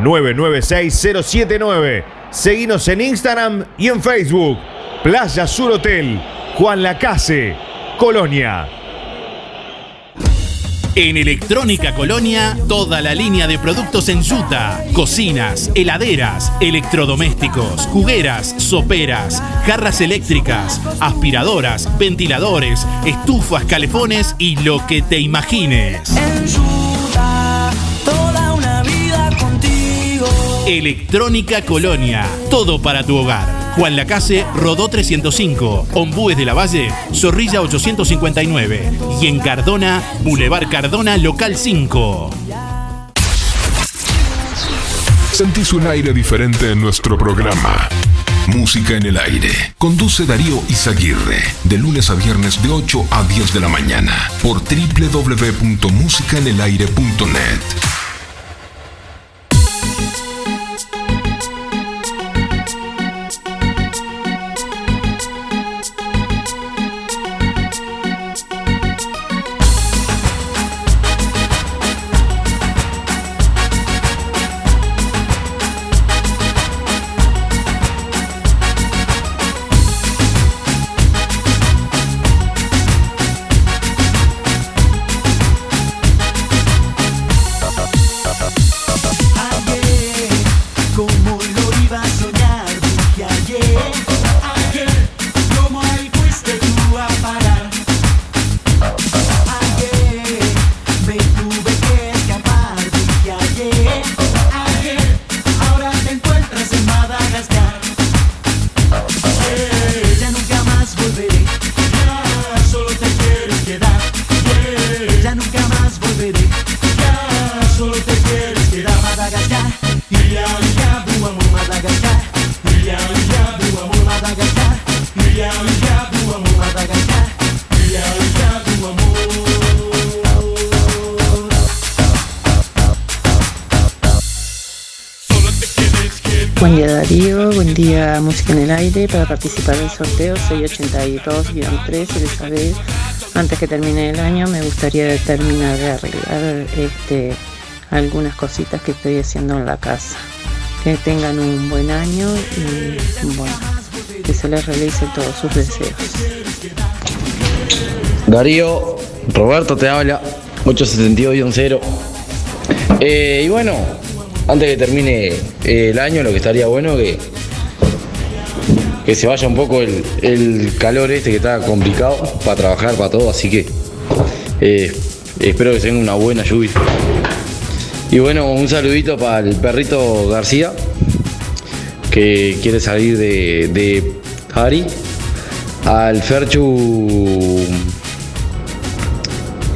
996-079. Seguinos en Instagram y en Facebook. Playa Sur Hotel, Juan Lacase, Colonia. En Electrónica Colonia, toda la línea de productos en yuta, cocinas, heladeras, electrodomésticos, jugueras, soperas, jarras eléctricas, aspiradoras, ventiladores, estufas, calefones y lo que te imagines. Toda Electrónica Colonia, todo para tu hogar. Juan Lacase, Rodó 305, Ombúes de la Valle, Zorrilla 859 y en Cardona, Boulevard Cardona, local 5. Sentís un aire diferente en nuestro programa. Música en el aire. Conduce Darío Izaguirre. De lunes a viernes de 8 a 10 de la mañana. Por www.musicaenelaire.net. en el Aire. Para participar del sorteo 682-3 Elizabeth. Antes que termine el año me gustaría terminar de arreglar este, algunas cositas que estoy haciendo en la casa. Que tengan un buen año y bueno, que se les realice todos sus deseos. Darío, Roberto te habla, 872-0. Eh, y bueno, antes que termine eh, el año, lo que estaría bueno que, que se vaya un poco el, el calor este que está complicado para trabajar, para todo, así que eh, espero que tenga una buena lluvia. Y bueno, un saludito para el perrito García, que quiere salir de, de Ari, al Ferchu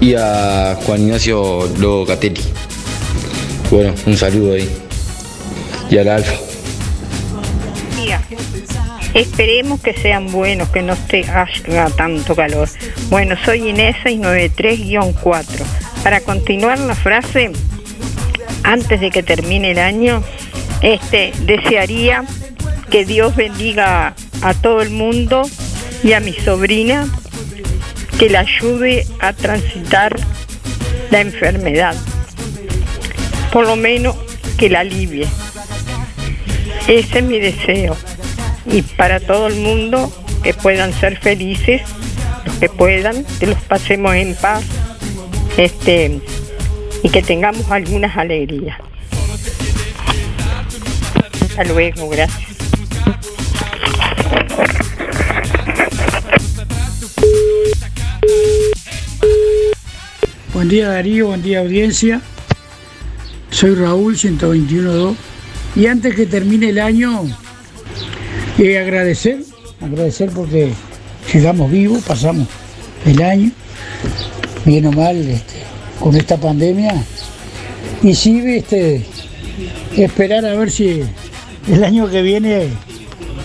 y a Juan Ignacio Locatelli. Bueno, un saludo ahí. Y al Alfa. Esperemos que sean buenos, que no esté haga tanto calor. Bueno, soy Inés 693-4. Para continuar la frase, antes de que termine el año, este desearía que Dios bendiga a todo el mundo y a mi sobrina, que la ayude a transitar la enfermedad, por lo menos que la alivie. Ese es mi deseo. Y para todo el mundo, que puedan ser felices, los que puedan, que los pasemos en paz, este, y que tengamos algunas alegrías. Hasta luego, gracias. Buen día Darío, buen día audiencia. Soy Raúl 121.2 y antes que termine el año, eh, agradecer, agradecer porque llegamos vivos, pasamos el año, bien o mal, este, con esta pandemia. Y sí, este, esperar a ver si el año que viene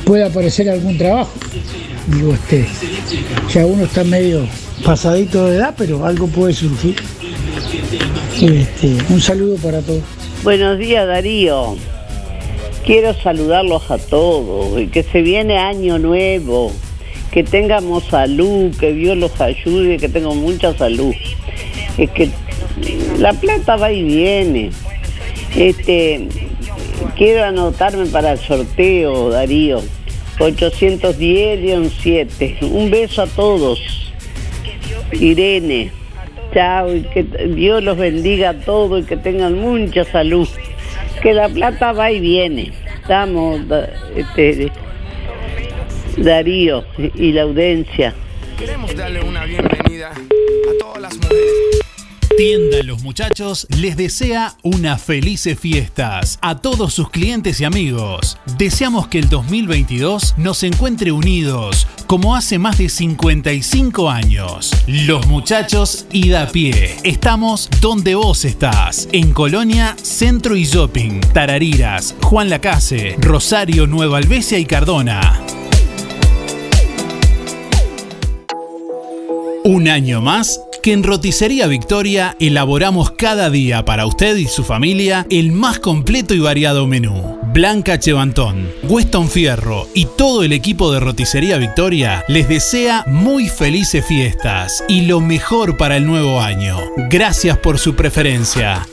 puede aparecer algún trabajo. Digo, este, ya uno está medio pasadito de edad, pero algo puede surgir. Este, un saludo para todos. Buenos días Darío. Quiero saludarlos a todos que se viene año nuevo, que tengamos salud, que Dios los ayude, que tengan mucha salud. Es que la plata va y viene. Este, quiero anotarme para el sorteo, Darío. 810-7. Un beso a todos. Irene. Chao y que Dios los bendiga a todos y que tengan mucha salud. Que la plata va y viene. Estamos, este, Darío y la audiencia. Queremos darle una bienvenida a todas las mujeres. Tienda Los Muchachos les desea unas felices fiestas a todos sus clientes y amigos. Deseamos que el 2022 nos encuentre unidos como hace más de 55 años. Los Muchachos y da pie. Estamos donde vos estás. En Colonia, Centro y Shopping, Tarariras, Juan Lacase, Rosario, Nueva Albesia y Cardona. Un año más que en Roticería Victoria elaboramos cada día para usted y su familia el más completo y variado menú. Blanca Chevantón, Weston Fierro y todo el equipo de Roticería Victoria les desea muy felices fiestas y lo mejor para el nuevo año. Gracias por su preferencia.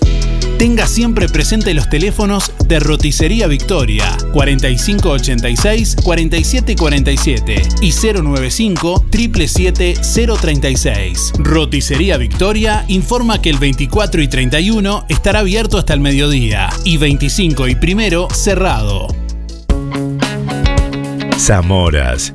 Tenga siempre presente los teléfonos de Roticería Victoria 4586 4747 y 095 777 036. Roticería Victoria informa que el 24 y 31 estará abierto hasta el mediodía y 25 y primero cerrado. Zamoras,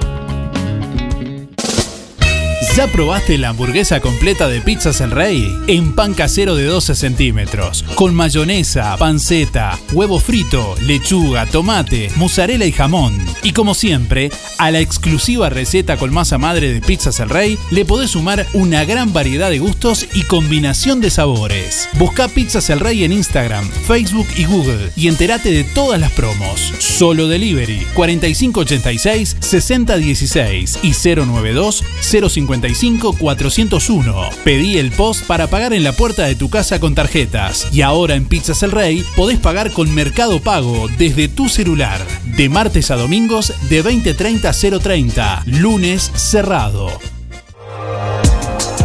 ¿Ya probaste la hamburguesa completa de Pizzas El Rey? En pan casero de 12 centímetros, con mayonesa, panceta, huevo frito, lechuga, tomate, mozzarella y jamón. Y como siempre, a la exclusiva receta con masa madre de Pizzas El Rey le podés sumar una gran variedad de gustos y combinación de sabores. Busca Pizzas El Rey en Instagram, Facebook y Google y entérate de todas las promos. Solo Delivery 4586 6016 y 092 050 401 Pedí el post para pagar en la puerta de tu casa con tarjetas. Y ahora en Pizzas El Rey podés pagar con Mercado Pago desde tu celular. De martes a domingos de 20.30 a 0.30. Lunes cerrado.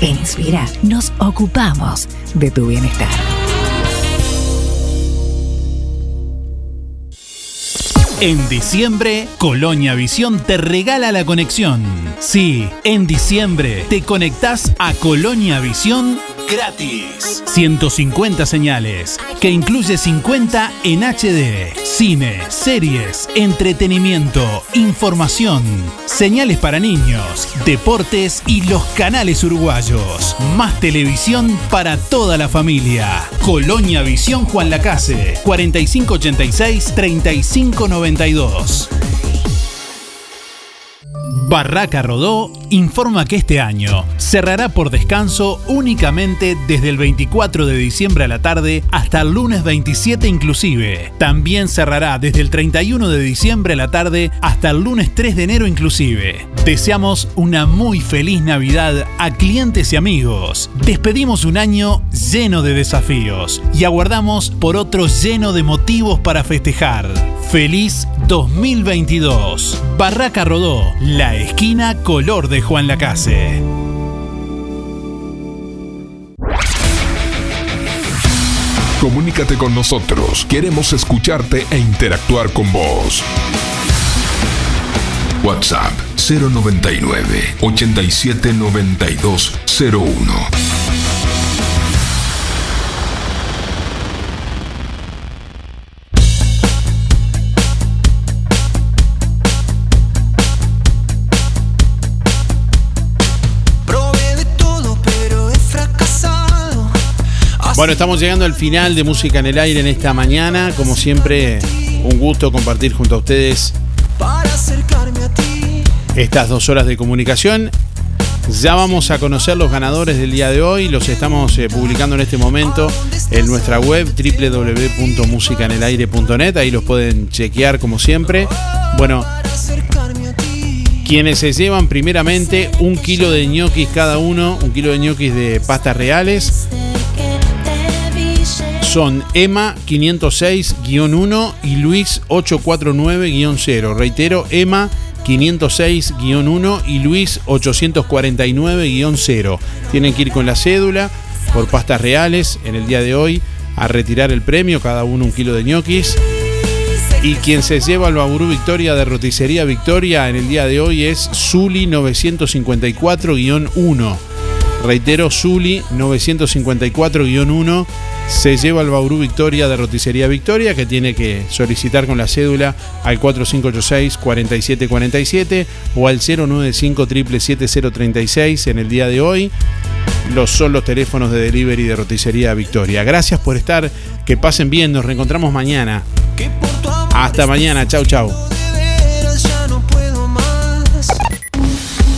En Inspira nos ocupamos de tu bienestar. En diciembre, Colonia Visión te regala la conexión. Sí, en diciembre te conectás a Colonia Visión gratis. 150 señales, que incluye 50 en HD. Cine, series, entretenimiento, información, señales para niños, deportes y los canales uruguayos. Más televisión para toda la familia. Colonia Visión Juan Lacase, 4586-3592. Barraca Rodó informa que este año cerrará por descanso únicamente desde el 24 de diciembre a la tarde hasta el lunes 27 inclusive. También cerrará desde el 31 de diciembre a la tarde hasta el lunes 3 de enero inclusive. Deseamos una muy feliz Navidad a clientes y amigos. Despedimos un año lleno de desafíos y aguardamos por otro lleno de motivos para festejar. Feliz 2022. Barraca Rodó, la esquina color de Juan Lacase. Comunícate con nosotros. Queremos escucharte e interactuar con vos. WhatsApp 099 87 92 01. Bueno, estamos llegando al final de Música en el Aire en esta mañana. Como siempre, un gusto compartir junto a ustedes estas dos horas de comunicación. Ya vamos a conocer los ganadores del día de hoy. Los estamos eh, publicando en este momento en nuestra web www.musicanelaire.net. Ahí los pueden chequear como siempre. Bueno, quienes se llevan primeramente un kilo de ñoquis cada uno, un kilo de ñoquis de pastas reales, son Emma 506-1 y Luis 849-0. Reitero, Emma 506-1 y Luis 849-0. Tienen que ir con la cédula por pastas reales en el día de hoy a retirar el premio, cada uno un kilo de ñoquis. Y quien se lleva al Baburú Victoria de Roticería Victoria en el día de hoy es Zuli 954-1. Reitero, Zuli 954-1 se lleva al Bauru Victoria de Roticería Victoria, que tiene que solicitar con la cédula al 4586-4747 o al 095 036 en el día de hoy. Los son los teléfonos de delivery de Roticería Victoria. Gracias por estar, que pasen bien, nos reencontramos mañana. Hasta mañana, chau chau.